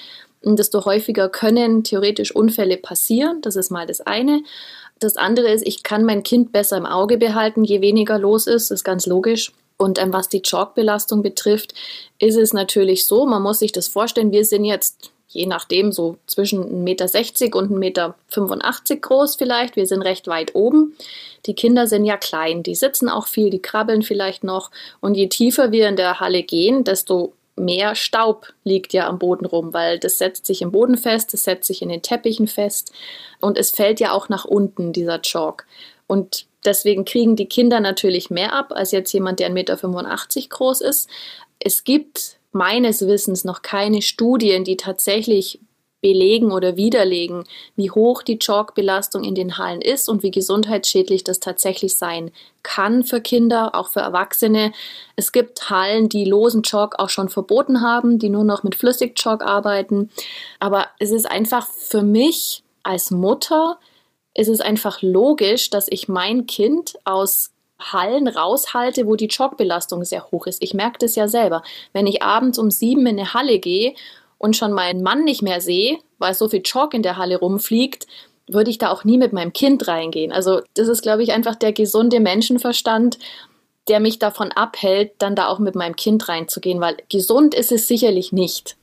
S1: desto häufiger können theoretisch Unfälle passieren. Das ist mal das eine. Das andere ist, ich kann mein Kind besser im Auge behalten, je weniger los ist, das ist ganz logisch. Und ähm, was die Chalkbelastung betrifft, ist es natürlich so, man muss sich das vorstellen, wir sind jetzt je nachdem so zwischen 1,60 Meter und 1,85 Meter groß vielleicht. Wir sind recht weit oben. Die Kinder sind ja klein, die sitzen auch viel, die krabbeln vielleicht noch. Und je tiefer wir in der Halle gehen, desto mehr Staub liegt ja am Boden rum, weil das setzt sich im Boden fest, das setzt sich in den Teppichen fest und es fällt ja auch nach unten, dieser Chalk. Und deswegen kriegen die Kinder natürlich mehr ab als jetzt jemand, der 1,85 Meter groß ist. Es gibt meines Wissens noch keine Studien, die tatsächlich belegen oder widerlegen, wie hoch die Chalkbelastung in den Hallen ist und wie gesundheitsschädlich das tatsächlich sein kann für Kinder, auch für Erwachsene. Es gibt Hallen, die losen Chalk auch schon verboten haben, die nur noch mit Flüssigchalk arbeiten. Aber es ist einfach für mich als Mutter, ist einfach logisch, dass ich mein Kind aus Hallen raushalte, wo die Chalkbelastung sehr hoch ist. Ich merke das ja selber. Wenn ich abends um sieben in eine Halle gehe und schon meinen Mann nicht mehr sehe, weil so viel Chalk in der Halle rumfliegt, würde ich da auch nie mit meinem Kind reingehen. Also das ist, glaube ich, einfach der gesunde Menschenverstand, der mich davon abhält, dann da auch mit meinem Kind reinzugehen, weil gesund ist es sicherlich nicht.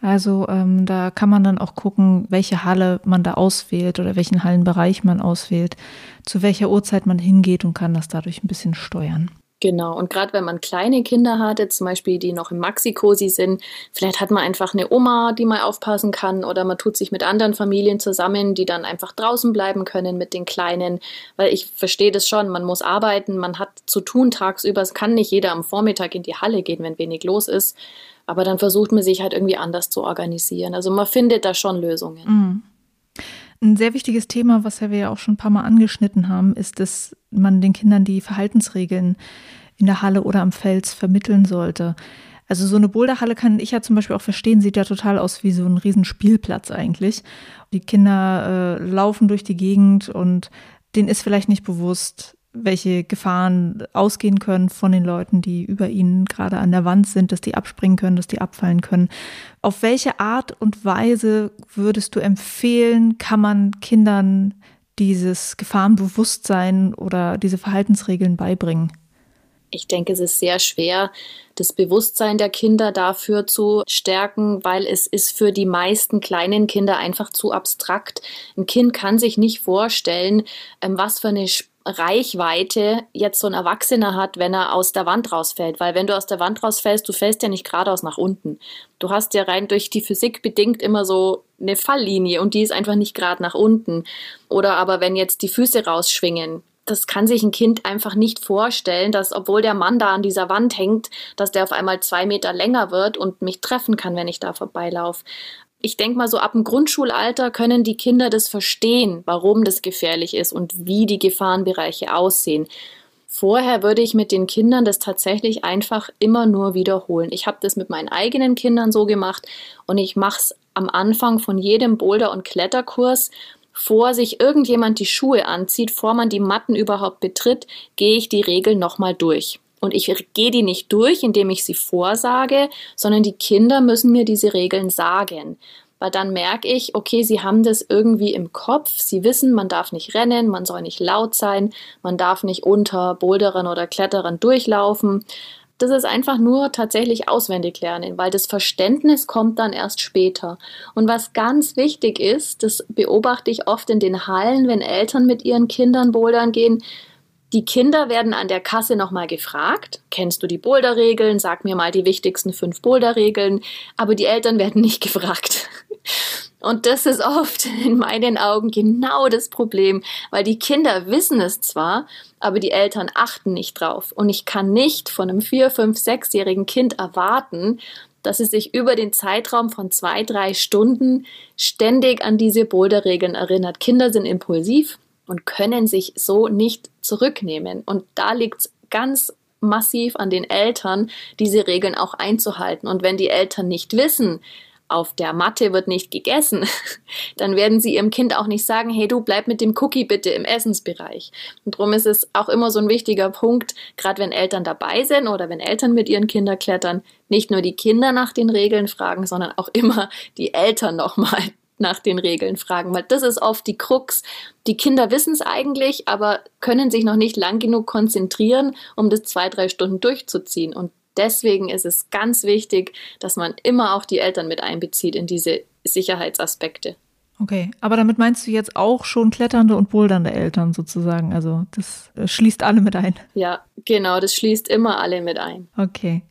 S2: Also ähm, da kann man dann auch gucken, welche Halle man da auswählt oder welchen Hallenbereich man auswählt, zu welcher Uhrzeit man hingeht und kann das dadurch ein bisschen steuern.
S1: Genau, und gerade wenn man kleine Kinder hatte, zum Beispiel die noch im Maxi-Cosi sind, vielleicht hat man einfach eine Oma, die mal aufpassen kann, oder man tut sich mit anderen Familien zusammen, die dann einfach draußen bleiben können mit den Kleinen, weil ich verstehe das schon, man muss arbeiten, man hat zu tun tagsüber, es kann nicht jeder am Vormittag in die Halle gehen, wenn wenig los ist, aber dann versucht man sich halt irgendwie anders zu organisieren. Also man findet da schon Lösungen.
S2: Mhm. Ein sehr wichtiges Thema, was wir ja auch schon ein paar Mal angeschnitten haben, ist, dass man den Kindern die Verhaltensregeln in der Halle oder am Fels vermitteln sollte. Also so eine Boulderhalle kann ich ja zum Beispiel auch verstehen, sieht ja total aus wie so ein Riesenspielplatz eigentlich. Die Kinder äh, laufen durch die Gegend und denen ist vielleicht nicht bewusst, welche Gefahren ausgehen können von den Leuten, die über ihnen gerade an der Wand sind, dass die abspringen können, dass die abfallen können. Auf welche Art und Weise würdest du empfehlen, kann man Kindern dieses Gefahrenbewusstsein oder diese Verhaltensregeln beibringen?
S1: Ich denke, es ist sehr schwer, das Bewusstsein der Kinder dafür zu stärken, weil es ist für die meisten kleinen Kinder einfach zu abstrakt. Ein Kind kann sich nicht vorstellen, ähm, was für eine Reichweite jetzt so ein Erwachsener hat, wenn er aus der Wand rausfällt. Weil wenn du aus der Wand rausfällst, du fällst ja nicht geradeaus nach unten. Du hast ja rein durch die Physik bedingt immer so eine Falllinie und die ist einfach nicht gerade nach unten. Oder aber wenn jetzt die Füße rausschwingen, das kann sich ein Kind einfach nicht vorstellen, dass obwohl der Mann da an dieser Wand hängt, dass der auf einmal zwei Meter länger wird und mich treffen kann, wenn ich da vorbeilaufe ich denke mal so ab dem Grundschulalter können die Kinder das verstehen, warum das gefährlich ist und wie die Gefahrenbereiche aussehen. Vorher würde ich mit den Kindern das tatsächlich einfach immer nur wiederholen. Ich habe das mit meinen eigenen Kindern so gemacht und ich mache es am Anfang von jedem Boulder- und Kletterkurs. Vor sich irgendjemand die Schuhe anzieht, vor man die Matten überhaupt betritt, gehe ich die Regeln nochmal durch. Und ich gehe die nicht durch, indem ich sie vorsage, sondern die Kinder müssen mir diese Regeln sagen. Weil dann merke ich, okay, sie haben das irgendwie im Kopf. Sie wissen, man darf nicht rennen, man soll nicht laut sein, man darf nicht unter Boulderern oder Kletterern durchlaufen. Das ist einfach nur tatsächlich auswendig lernen, weil das Verständnis kommt dann erst später. Und was ganz wichtig ist, das beobachte ich oft in den Hallen, wenn Eltern mit ihren Kindern bouldern gehen, die Kinder werden an der Kasse nochmal gefragt, kennst du die Boulderregeln? Sag mir mal die wichtigsten fünf Boulderregeln. Aber die Eltern werden nicht <laughs> gefragt. Und das ist oft in meinen Augen genau das Problem, weil die Kinder wissen es zwar, aber die Eltern achten nicht drauf. Und ich kann nicht von einem vier, fünf, sechsjährigen Kind erwarten, dass es sich über den Zeitraum von zwei, drei Stunden ständig an diese Boulderregeln erinnert. Kinder sind impulsiv, und können sich so nicht zurücknehmen. Und da liegt es ganz massiv an den Eltern, diese Regeln auch einzuhalten. Und wenn die Eltern nicht wissen, auf der Matte wird nicht gegessen, <laughs> dann werden sie ihrem Kind auch nicht sagen, hey du bleib mit dem Cookie bitte im Essensbereich. Und darum ist es auch immer so ein wichtiger Punkt, gerade wenn Eltern dabei sind oder wenn Eltern mit ihren Kindern klettern, nicht nur die Kinder nach den Regeln fragen, sondern auch immer die Eltern nochmal nach den Regeln fragen, weil das ist oft die Krux. Die Kinder wissen es eigentlich, aber können sich noch nicht lang genug konzentrieren, um das zwei, drei Stunden durchzuziehen. Und deswegen ist es ganz wichtig, dass man immer auch die Eltern mit einbezieht in diese Sicherheitsaspekte.
S2: Okay, aber damit meinst du jetzt auch schon kletternde und bouldernde Eltern sozusagen? Also das äh, schließt alle mit ein.
S1: Ja, genau, das schließt immer alle mit ein.
S2: Okay.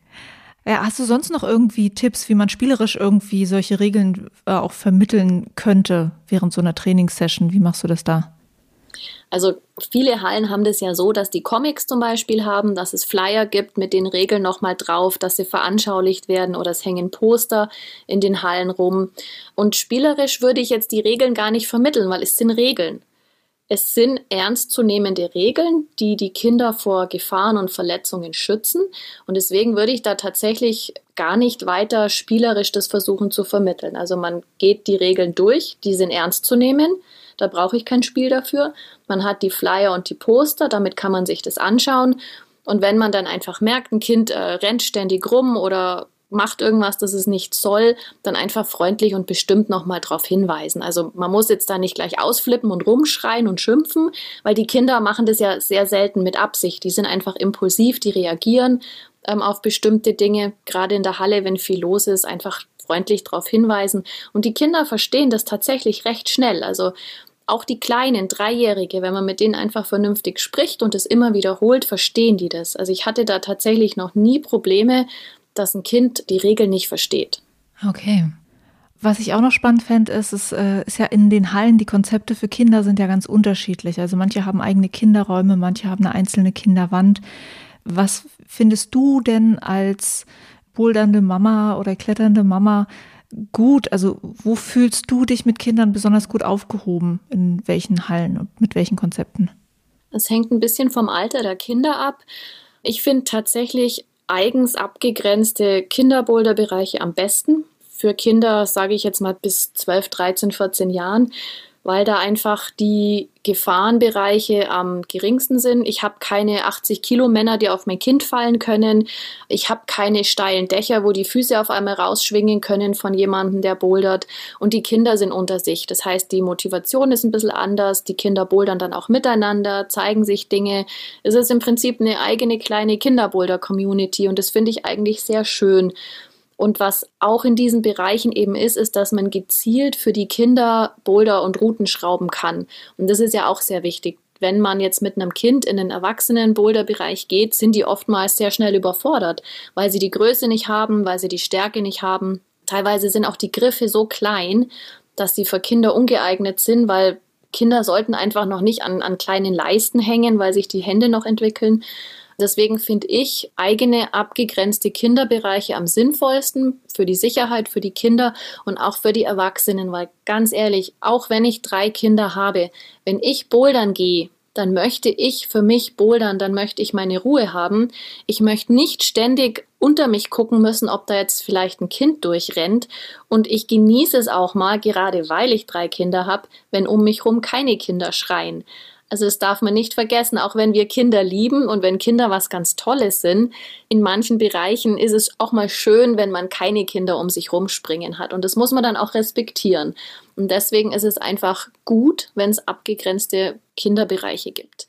S2: Ja, hast du sonst noch irgendwie Tipps, wie man spielerisch irgendwie solche Regeln äh, auch vermitteln könnte während so einer Trainingssession? Wie machst du das da?
S1: Also viele Hallen haben das ja so, dass die Comics zum Beispiel haben, dass es Flyer gibt mit den Regeln nochmal drauf, dass sie veranschaulicht werden oder es hängen Poster in den Hallen rum. Und spielerisch würde ich jetzt die Regeln gar nicht vermitteln, weil es sind Regeln. Es sind ernstzunehmende Regeln, die die Kinder vor Gefahren und Verletzungen schützen. Und deswegen würde ich da tatsächlich gar nicht weiter spielerisch das versuchen zu vermitteln. Also man geht die Regeln durch, die sind ernst zu nehmen. Da brauche ich kein Spiel dafür. Man hat die Flyer und die Poster, damit kann man sich das anschauen. Und wenn man dann einfach merkt, ein Kind äh, rennt ständig rum oder macht irgendwas, das es nicht soll, dann einfach freundlich und bestimmt nochmal darauf hinweisen. Also man muss jetzt da nicht gleich ausflippen und rumschreien und schimpfen, weil die Kinder machen das ja sehr selten mit Absicht. Die sind einfach impulsiv, die reagieren ähm, auf bestimmte Dinge, gerade in der Halle, wenn viel los ist, einfach freundlich darauf hinweisen. Und die Kinder verstehen das tatsächlich recht schnell. Also auch die kleinen Dreijährige, wenn man mit denen einfach vernünftig spricht und es immer wiederholt, verstehen die das. Also ich hatte da tatsächlich noch nie Probleme, dass ein Kind die Regeln nicht versteht.
S2: Okay. Was ich auch noch spannend fände, ist, es äh, ist ja in den Hallen, die Konzepte für Kinder sind ja ganz unterschiedlich. Also manche haben eigene Kinderräume, manche haben eine einzelne Kinderwand. Was findest du denn als bouldernde Mama oder kletternde Mama gut? Also wo fühlst du dich mit Kindern besonders gut aufgehoben? In welchen Hallen und mit welchen Konzepten?
S1: Es hängt ein bisschen vom Alter der Kinder ab. Ich finde tatsächlich eigens abgegrenzte Kinderboulderbereiche am besten. Für Kinder, sage ich jetzt mal, bis 12, 13, 14 Jahren, weil da einfach die Gefahrenbereiche am geringsten sind. Ich habe keine 80 Kilo Männer, die auf mein Kind fallen können. Ich habe keine steilen Dächer, wo die Füße auf einmal rausschwingen können von jemandem, der bouldert. Und die Kinder sind unter sich. Das heißt, die Motivation ist ein bisschen anders. Die Kinder bouldern dann auch miteinander, zeigen sich Dinge. Es ist im Prinzip eine eigene kleine Kinderboulder-Community und das finde ich eigentlich sehr schön. Und was auch in diesen Bereichen eben ist, ist, dass man gezielt für die Kinder Boulder und Routen schrauben kann. Und das ist ja auch sehr wichtig. wenn man jetzt mit einem Kind in den Erwachsenen-Boulder-Bereich geht, sind die oftmals sehr schnell überfordert, weil sie die Größe nicht haben, weil sie die Stärke nicht haben. Teilweise sind auch die Griffe so klein, dass sie für Kinder ungeeignet sind, weil Kinder sollten einfach noch nicht an, an kleinen Leisten hängen, weil sich die Hände noch entwickeln. Deswegen finde ich eigene abgegrenzte Kinderbereiche am sinnvollsten für die Sicherheit, für die Kinder und auch für die Erwachsenen, weil ganz ehrlich, auch wenn ich drei Kinder habe, wenn ich bouldern gehe, dann möchte ich für mich bouldern, dann möchte ich meine Ruhe haben. Ich möchte nicht ständig unter mich gucken müssen, ob da jetzt vielleicht ein Kind durchrennt. Und ich genieße es auch mal, gerade weil ich drei Kinder habe, wenn um mich herum keine Kinder schreien. Also das darf man nicht vergessen, auch wenn wir Kinder lieben und wenn Kinder was ganz Tolles sind, in manchen Bereichen ist es auch mal schön, wenn man keine Kinder um sich rumspringen hat. Und das muss man dann auch respektieren. Und deswegen ist es einfach gut, wenn es abgegrenzte Kinderbereiche gibt.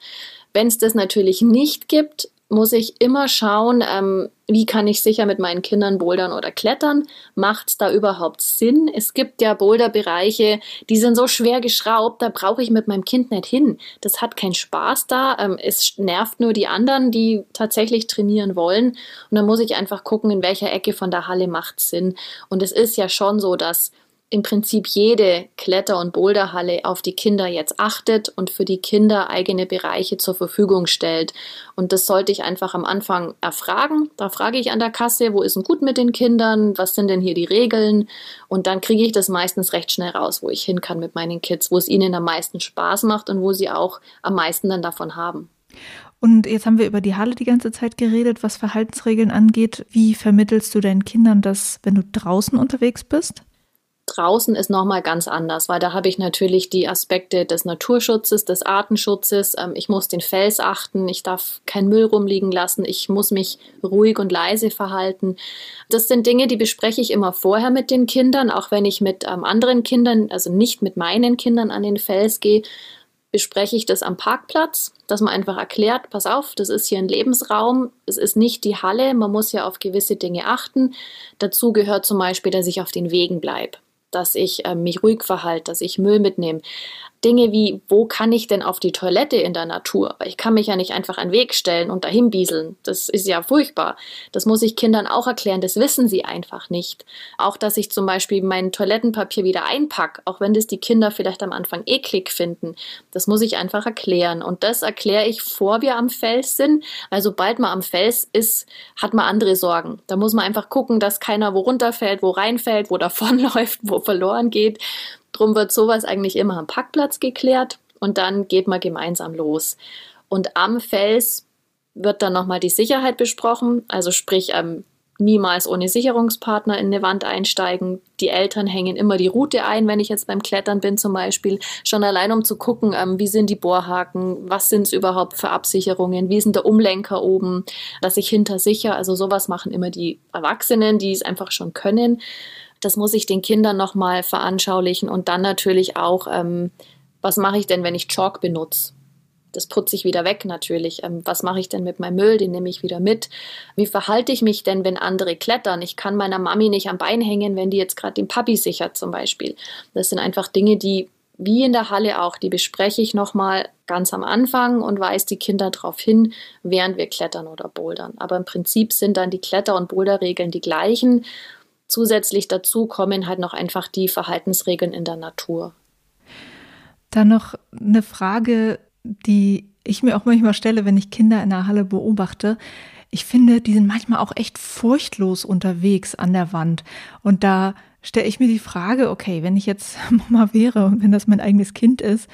S1: Wenn es das natürlich nicht gibt, muss ich immer schauen, ähm, wie kann ich sicher mit meinen Kindern bouldern oder klettern? Macht da überhaupt Sinn? Es gibt ja Boulderbereiche, die sind so schwer geschraubt, da brauche ich mit meinem Kind nicht hin. Das hat keinen Spaß da. Ähm, es nervt nur die anderen, die tatsächlich trainieren wollen. Und dann muss ich einfach gucken, in welcher Ecke von der Halle macht Sinn. Und es ist ja schon so, dass im Prinzip jede Kletter- und Boulderhalle auf die Kinder jetzt achtet und für die Kinder eigene Bereiche zur Verfügung stellt. Und das sollte ich einfach am Anfang erfragen. Da frage ich an der Kasse, wo ist denn gut mit den Kindern? Was sind denn hier die Regeln? Und dann kriege ich das meistens recht schnell raus, wo ich hin kann mit meinen Kids, wo es ihnen am meisten Spaß macht und wo sie auch am meisten dann davon haben.
S2: Und jetzt haben wir über die Halle die ganze Zeit geredet, was Verhaltensregeln angeht. Wie vermittelst du deinen Kindern das, wenn du draußen unterwegs bist?
S1: Draußen ist nochmal ganz anders, weil da habe ich natürlich die Aspekte des Naturschutzes, des Artenschutzes. Ähm, ich muss den Fels achten, ich darf keinen Müll rumliegen lassen, ich muss mich ruhig und leise verhalten. Das sind Dinge, die bespreche ich immer vorher mit den Kindern, auch wenn ich mit ähm, anderen Kindern, also nicht mit meinen Kindern an den Fels gehe, bespreche ich das am Parkplatz, dass man einfach erklärt, pass auf, das ist hier ein Lebensraum, es ist nicht die Halle, man muss ja auf gewisse Dinge achten. Dazu gehört zum Beispiel, dass ich auf den Wegen bleibe dass ich äh, mich ruhig verhalte, dass ich Müll mitnehme. Dinge wie, wo kann ich denn auf die Toilette in der Natur? Ich kann mich ja nicht einfach den Weg stellen und dahin bieseln. Das ist ja furchtbar. Das muss ich Kindern auch erklären. Das wissen sie einfach nicht. Auch, dass ich zum Beispiel mein Toilettenpapier wieder einpacke, auch wenn das die Kinder vielleicht am Anfang eklig finden. Das muss ich einfach erklären. Und das erkläre ich, vor wir am Fels sind. Weil sobald man am Fels ist, hat man andere Sorgen. Da muss man einfach gucken, dass keiner wo runterfällt, wo reinfällt, wo <laughs> davonläuft, wo verloren geht. Drum wird sowas eigentlich immer am Parkplatz geklärt und dann geht man gemeinsam los. Und am Fels wird dann nochmal die Sicherheit besprochen, also sprich ähm, niemals ohne Sicherungspartner in eine Wand einsteigen. Die Eltern hängen immer die Route ein, wenn ich jetzt beim Klettern bin zum Beispiel, schon allein um zu gucken, ähm, wie sind die Bohrhaken, was sind es überhaupt für Absicherungen, wie denn der Umlenker oben, dass ich hinter sicher, also sowas machen immer die Erwachsenen, die es einfach schon können. Das muss ich den Kindern nochmal veranschaulichen und dann natürlich auch, ähm, was mache ich denn, wenn ich Chalk benutze? Das putze ich wieder weg natürlich. Ähm, was mache ich denn mit meinem Müll? Den nehme ich wieder mit. Wie verhalte ich mich denn, wenn andere klettern? Ich kann meiner Mami nicht am Bein hängen, wenn die jetzt gerade den Papi sichert zum Beispiel. Das sind einfach Dinge, die wie in der Halle auch, die bespreche ich nochmal ganz am Anfang und weise die Kinder darauf hin, während wir klettern oder bouldern. Aber im Prinzip sind dann die Kletter- und Boulderregeln die gleichen Zusätzlich dazu kommen halt noch einfach die Verhaltensregeln in der Natur.
S2: Dann noch eine Frage, die ich mir auch manchmal stelle, wenn ich Kinder in der Halle beobachte. Ich finde, die sind manchmal auch echt furchtlos unterwegs an der Wand. Und da stelle ich mir die Frage, okay, wenn ich jetzt <laughs> Mama wäre und wenn das mein eigenes Kind ist,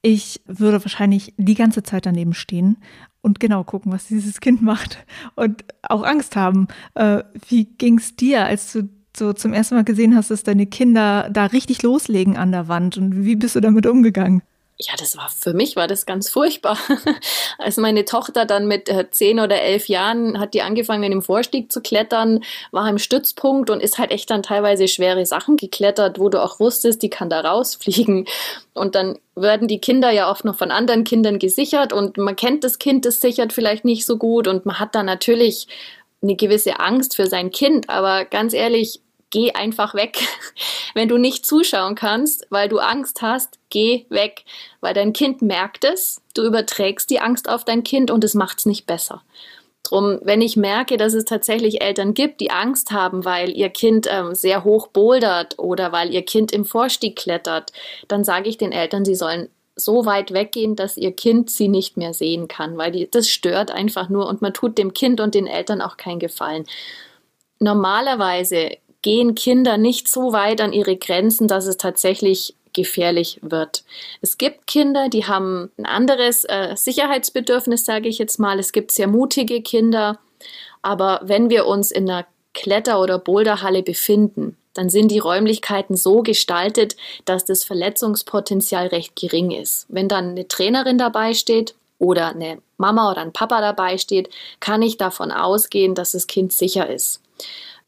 S2: ich würde wahrscheinlich die ganze Zeit daneben stehen und genau gucken, was dieses Kind macht und auch Angst haben. Äh, wie ging es dir, als du so zum ersten Mal gesehen hast, dass deine Kinder da richtig loslegen an der Wand und wie bist du damit umgegangen?
S1: Ja, das war für mich war das ganz furchtbar. <laughs> Als meine Tochter dann mit äh, zehn oder elf Jahren hat die angefangen, im Vorstieg zu klettern, war im Stützpunkt und ist halt echt dann teilweise schwere Sachen geklettert, wo du auch wusstest, die kann da rausfliegen. Und dann werden die Kinder ja oft noch von anderen Kindern gesichert und man kennt das Kind, das sichert vielleicht nicht so gut und man hat da natürlich eine gewisse Angst für sein Kind. Aber ganz ehrlich, geh einfach weg. <laughs> Wenn du nicht zuschauen kannst, weil du Angst hast, geh weg, weil dein Kind merkt es, du überträgst die Angst auf dein Kind und es macht es nicht besser. Drum, wenn ich merke, dass es tatsächlich Eltern gibt, die Angst haben, weil ihr Kind ähm, sehr hoch bouldert oder weil ihr Kind im Vorstieg klettert, dann sage ich den Eltern, sie sollen so weit weggehen, dass ihr Kind sie nicht mehr sehen kann, weil die, das stört einfach nur und man tut dem Kind und den Eltern auch keinen Gefallen. Normalerweise gehen Kinder nicht so weit an ihre Grenzen, dass es tatsächlich gefährlich wird. Es gibt Kinder, die haben ein anderes äh, Sicherheitsbedürfnis, sage ich jetzt mal. Es gibt sehr mutige Kinder. Aber wenn wir uns in einer Kletter- oder Boulderhalle befinden, dann sind die Räumlichkeiten so gestaltet, dass das Verletzungspotenzial recht gering ist. Wenn dann eine Trainerin dabei steht oder eine Mama oder ein Papa dabei steht, kann ich davon ausgehen, dass das Kind sicher ist.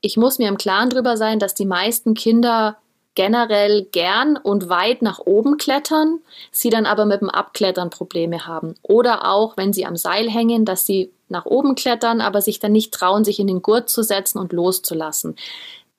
S1: Ich muss mir im Klaren darüber sein, dass die meisten Kinder generell gern und weit nach oben klettern, sie dann aber mit dem Abklettern Probleme haben. Oder auch, wenn sie am Seil hängen, dass sie nach oben klettern, aber sich dann nicht trauen, sich in den Gurt zu setzen und loszulassen.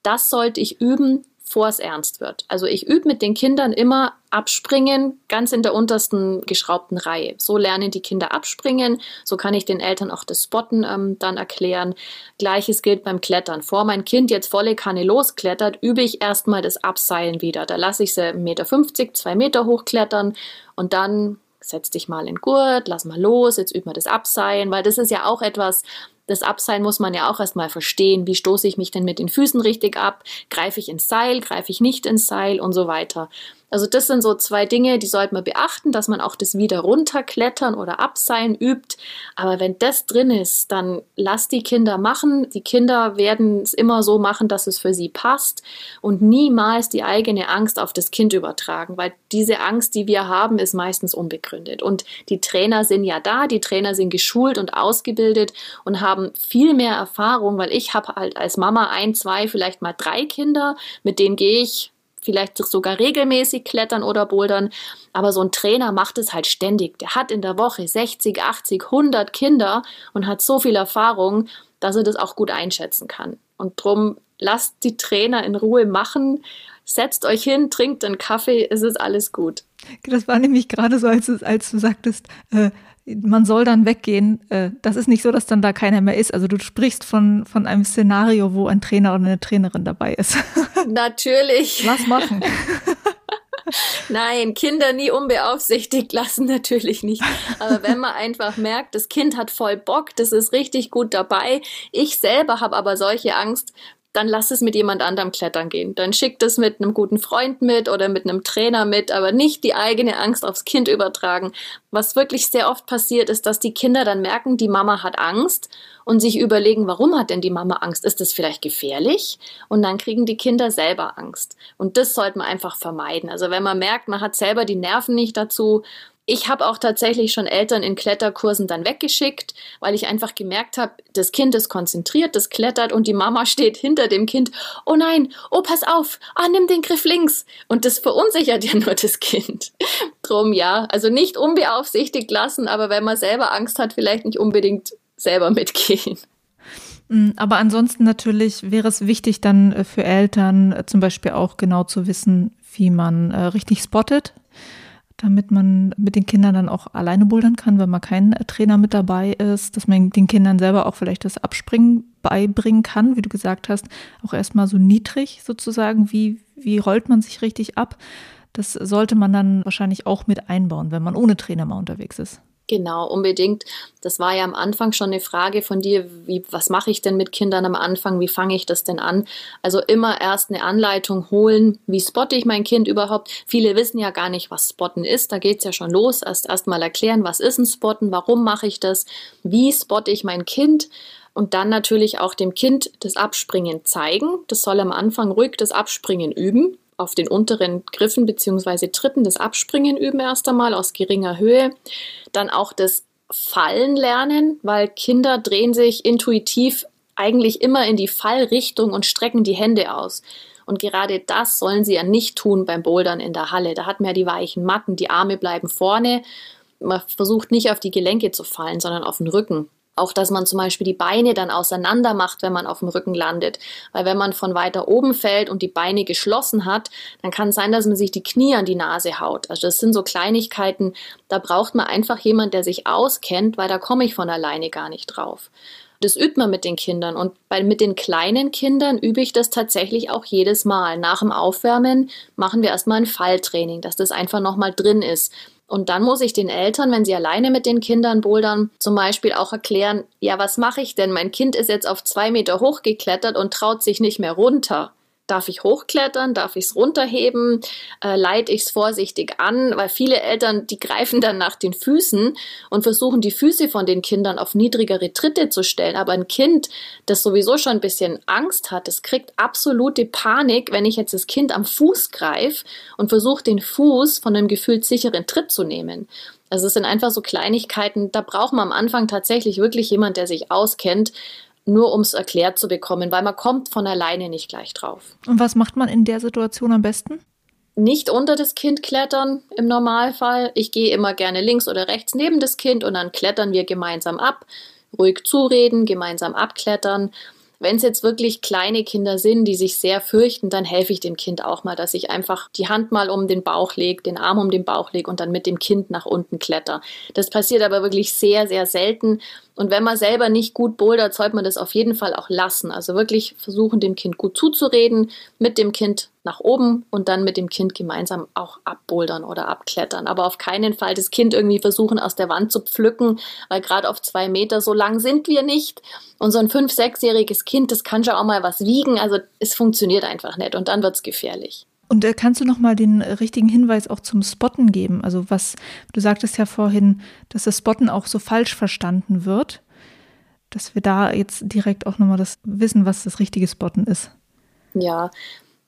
S1: Das sollte ich üben, bevor es ernst wird. Also ich übe mit den Kindern immer abspringen, ganz in der untersten geschraubten Reihe. So lernen die Kinder abspringen, so kann ich den Eltern auch das Spotten ähm, dann erklären. Gleiches gilt beim Klettern. Vor mein Kind jetzt volle Kanne losklettert, übe ich erstmal das Abseilen wieder. Da lasse ich sie 1,50 Meter, 2 Meter hochklettern und dann setz dich mal in Gurt, lass mal los, jetzt üben wir das Abseilen, weil das ist ja auch etwas, das Abseilen muss man ja auch erstmal verstehen. Wie stoße ich mich denn mit den Füßen richtig ab? Greife ich ins Seil? Greife ich nicht ins Seil? Und so weiter. Also das sind so zwei Dinge, die sollte man beachten, dass man auch das wieder runterklettern oder abseilen übt. Aber wenn das drin ist, dann lass die Kinder machen. Die Kinder werden es immer so machen, dass es für sie passt und niemals die eigene Angst auf das Kind übertragen, weil diese Angst, die wir haben, ist meistens unbegründet. Und die Trainer sind ja da, die Trainer sind geschult und ausgebildet und haben viel mehr Erfahrung, weil ich habe halt als Mama ein, zwei, vielleicht mal drei Kinder, mit denen gehe ich vielleicht sogar regelmäßig klettern oder bouldern. Aber so ein Trainer macht es halt ständig. Der hat in der Woche 60, 80, 100 Kinder und hat so viel Erfahrung, dass er das auch gut einschätzen kann. Und drum lasst die Trainer in Ruhe machen. Setzt euch hin, trinkt einen Kaffee, es ist alles gut.
S2: Das war nämlich gerade so, als, als du sagtest, äh, man soll dann weggehen. Äh, das ist nicht so, dass dann da keiner mehr ist. Also du sprichst von, von einem Szenario, wo ein Trainer oder eine Trainerin dabei ist. <laughs>
S1: Natürlich.
S2: Was machen? <laughs>
S1: Nein, Kinder nie unbeaufsichtigt lassen natürlich nicht. Aber wenn man einfach merkt, das Kind hat voll Bock, das ist richtig gut dabei. Ich selber habe aber solche Angst, dann lass es mit jemand anderem klettern gehen. Dann schickt es mit einem guten Freund mit oder mit einem Trainer mit, aber nicht die eigene Angst aufs Kind übertragen. Was wirklich sehr oft passiert, ist, dass die Kinder dann merken, die Mama hat Angst und sich überlegen, warum hat denn die Mama Angst? Ist das vielleicht gefährlich? Und dann kriegen die Kinder selber Angst. Und das sollte man einfach vermeiden. Also wenn man merkt, man hat selber die Nerven nicht dazu, ich habe auch tatsächlich schon Eltern in Kletterkursen dann weggeschickt, weil ich einfach gemerkt habe, das Kind ist konzentriert, das klettert und die Mama <laughs> steht hinter dem Kind. Oh nein, oh pass auf, ah nimm den Griff links und das verunsichert <laughs> ja nur das Kind. Drum ja, also nicht unbeaufsichtigt lassen, aber wenn man selber Angst hat, vielleicht nicht unbedingt selber mitgehen.
S2: Mm, aber ansonsten natürlich wäre es wichtig, dann äh, für Eltern äh, zum Beispiel auch genau zu wissen, wie man äh, richtig spottet damit man mit den Kindern dann auch alleine bouldern kann, wenn man kein Trainer mit dabei ist, dass man den Kindern selber auch vielleicht das Abspringen beibringen kann, wie du gesagt hast, auch erstmal so niedrig sozusagen, wie, wie rollt man sich richtig ab. Das sollte man dann wahrscheinlich auch mit einbauen, wenn man ohne Trainer mal unterwegs ist.
S1: Genau, unbedingt. Das war ja am Anfang schon eine Frage von dir, wie, was mache ich denn mit Kindern am Anfang, wie fange ich das denn an? Also immer erst eine Anleitung holen, wie spotte ich mein Kind überhaupt? Viele wissen ja gar nicht, was Spotten ist, da geht es ja schon los. Erst erstmal erklären, was ist ein Spotten, warum mache ich das, wie spotte ich mein Kind? Und dann natürlich auch dem Kind das Abspringen zeigen. Das soll am Anfang ruhig das Abspringen üben auf den unteren Griffen bzw. Tritten das Abspringen üben erst einmal aus geringer Höhe. Dann auch das Fallen lernen, weil Kinder drehen sich intuitiv eigentlich immer in die Fallrichtung und strecken die Hände aus. Und gerade das sollen sie ja nicht tun beim Bouldern in der Halle. Da hat man ja die weichen Matten, die Arme bleiben vorne. Man versucht nicht auf die Gelenke zu fallen, sondern auf den Rücken. Auch, dass man zum Beispiel die Beine dann auseinander macht, wenn man auf dem Rücken landet. Weil wenn man von weiter oben fällt und die Beine geschlossen hat, dann kann es sein, dass man sich die Knie an die Nase haut. Also das sind so Kleinigkeiten, da braucht man einfach jemand, der sich auskennt, weil da komme ich von alleine gar nicht drauf. Das übt man mit den Kindern. Und bei, mit den kleinen Kindern übe ich das tatsächlich auch jedes Mal. Nach dem Aufwärmen machen wir erstmal ein Falltraining, dass das einfach nochmal drin ist. Und dann muss ich den Eltern, wenn sie alleine mit den Kindern bouldern, zum Beispiel auch erklären, ja, was mache ich denn? Mein Kind ist jetzt auf zwei Meter hochgeklettert und traut sich nicht mehr runter. Darf ich hochklettern? Darf ich es runterheben? Äh, leite ich es vorsichtig an? Weil viele Eltern, die greifen dann nach den Füßen und versuchen, die Füße von den Kindern auf niedrigere Tritte zu stellen. Aber ein Kind, das sowieso schon ein bisschen Angst hat, das kriegt absolute Panik, wenn ich jetzt das Kind am Fuß greife und versuche, den Fuß von einem gefühlt sicheren Tritt zu nehmen. Also es sind einfach so Kleinigkeiten, da braucht man am Anfang tatsächlich wirklich jemand, der sich auskennt, nur um es erklärt zu bekommen, weil man kommt von alleine nicht gleich drauf.
S2: Und was macht man in der Situation am besten?
S1: Nicht unter das Kind klettern im Normalfall. Ich gehe immer gerne links oder rechts neben das Kind und dann klettern wir gemeinsam ab. Ruhig zureden, gemeinsam abklettern. Wenn es jetzt wirklich kleine Kinder sind, die sich sehr fürchten, dann helfe ich dem Kind auch mal, dass ich einfach die Hand mal um den Bauch lege, den Arm um den Bauch lege und dann mit dem Kind nach unten kletter. Das passiert aber wirklich sehr, sehr selten. Und wenn man selber nicht gut bouldert, sollte man das auf jeden Fall auch lassen. Also wirklich versuchen, dem Kind gut zuzureden, mit dem Kind nach oben und dann mit dem Kind gemeinsam auch abbouldern oder abklettern. Aber auf keinen Fall das Kind irgendwie versuchen, aus der Wand zu pflücken, weil gerade auf zwei Meter so lang sind wir nicht. Und so ein fünf-, sechsjähriges Kind, das kann schon auch mal was wiegen. Also es funktioniert einfach nicht und dann wird es gefährlich.
S2: Und äh, kannst du noch mal den richtigen Hinweis auch zum Spotten geben? Also was du sagtest ja vorhin, dass das Spotten auch so falsch verstanden wird, dass wir da jetzt direkt auch noch mal das wissen, was das richtige Spotten ist.
S1: Ja,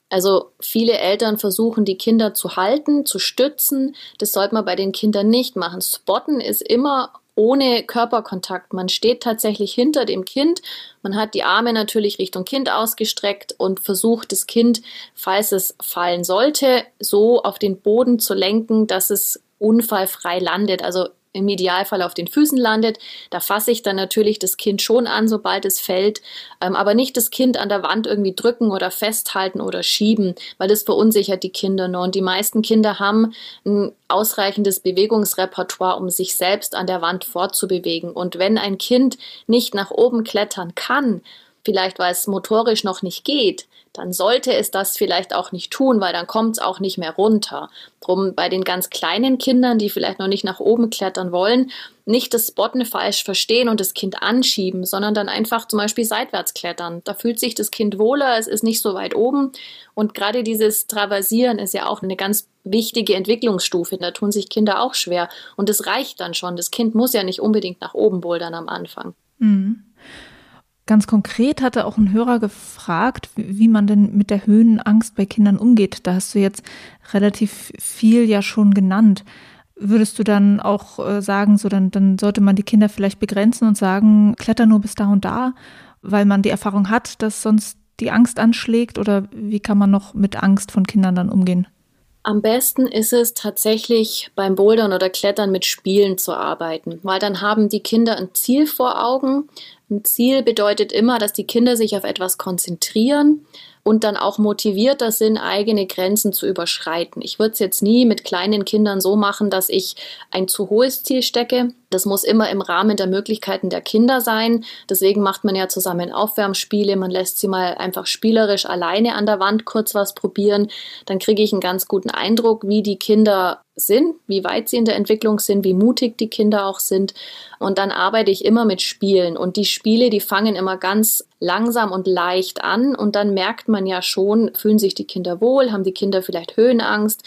S1: also viele Eltern versuchen, die Kinder zu halten, zu stützen. Das sollte man bei den Kindern nicht machen. Spotten ist immer ohne Körperkontakt. Man steht tatsächlich hinter dem Kind. Man hat die Arme natürlich Richtung Kind ausgestreckt und versucht, das Kind, falls es fallen sollte, so auf den Boden zu lenken, dass es unfallfrei landet. Also im Idealfall auf den Füßen landet. Da fasse ich dann natürlich das Kind schon an, sobald es fällt, ähm, aber nicht das Kind an der Wand irgendwie drücken oder festhalten oder schieben, weil das verunsichert die Kinder nur. Und die meisten Kinder haben ein ausreichendes Bewegungsrepertoire, um sich selbst an der Wand fortzubewegen. Und wenn ein Kind nicht nach oben klettern kann, vielleicht weil es motorisch noch nicht geht, dann sollte es das vielleicht auch nicht tun, weil dann kommt es auch nicht mehr runter. Drum bei den ganz kleinen Kindern, die vielleicht noch nicht nach oben klettern wollen, nicht das Spotten falsch verstehen und das Kind anschieben, sondern dann einfach zum Beispiel seitwärts klettern. Da fühlt sich das Kind wohler, es ist nicht so weit oben. Und gerade dieses Traversieren ist ja auch eine ganz wichtige Entwicklungsstufe. Da tun sich Kinder auch schwer. Und es reicht dann schon. Das Kind muss ja nicht unbedingt nach oben bouldern am Anfang.
S2: Mhm. Ganz konkret hatte auch ein Hörer gefragt, wie man denn mit der Höhenangst bei Kindern umgeht. Da hast du jetzt relativ viel ja schon genannt. Würdest du dann auch äh, sagen, so dann, dann sollte man die Kinder vielleicht begrenzen und sagen, kletter nur bis da und da, weil man die Erfahrung hat, dass sonst die Angst anschlägt? Oder wie kann man noch mit Angst von Kindern dann umgehen?
S1: Am besten ist es tatsächlich beim Bouldern oder Klettern mit Spielen zu arbeiten, weil dann haben die Kinder ein Ziel vor Augen. Ein Ziel bedeutet immer, dass die Kinder sich auf etwas konzentrieren und dann auch motivierter sind, eigene Grenzen zu überschreiten. Ich würde es jetzt nie mit kleinen Kindern so machen, dass ich ein zu hohes Ziel stecke. Das muss immer im Rahmen der Möglichkeiten der Kinder sein. Deswegen macht man ja zusammen Aufwärmspiele. Man lässt sie mal einfach spielerisch alleine an der Wand kurz was probieren. Dann kriege ich einen ganz guten Eindruck, wie die Kinder sind, wie weit sie in der Entwicklung sind, wie mutig die Kinder auch sind. Und dann arbeite ich immer mit Spielen. Und die Spiele, die fangen immer ganz langsam und leicht an. Und dann merkt man ja schon, fühlen sich die Kinder wohl, haben die Kinder vielleicht Höhenangst.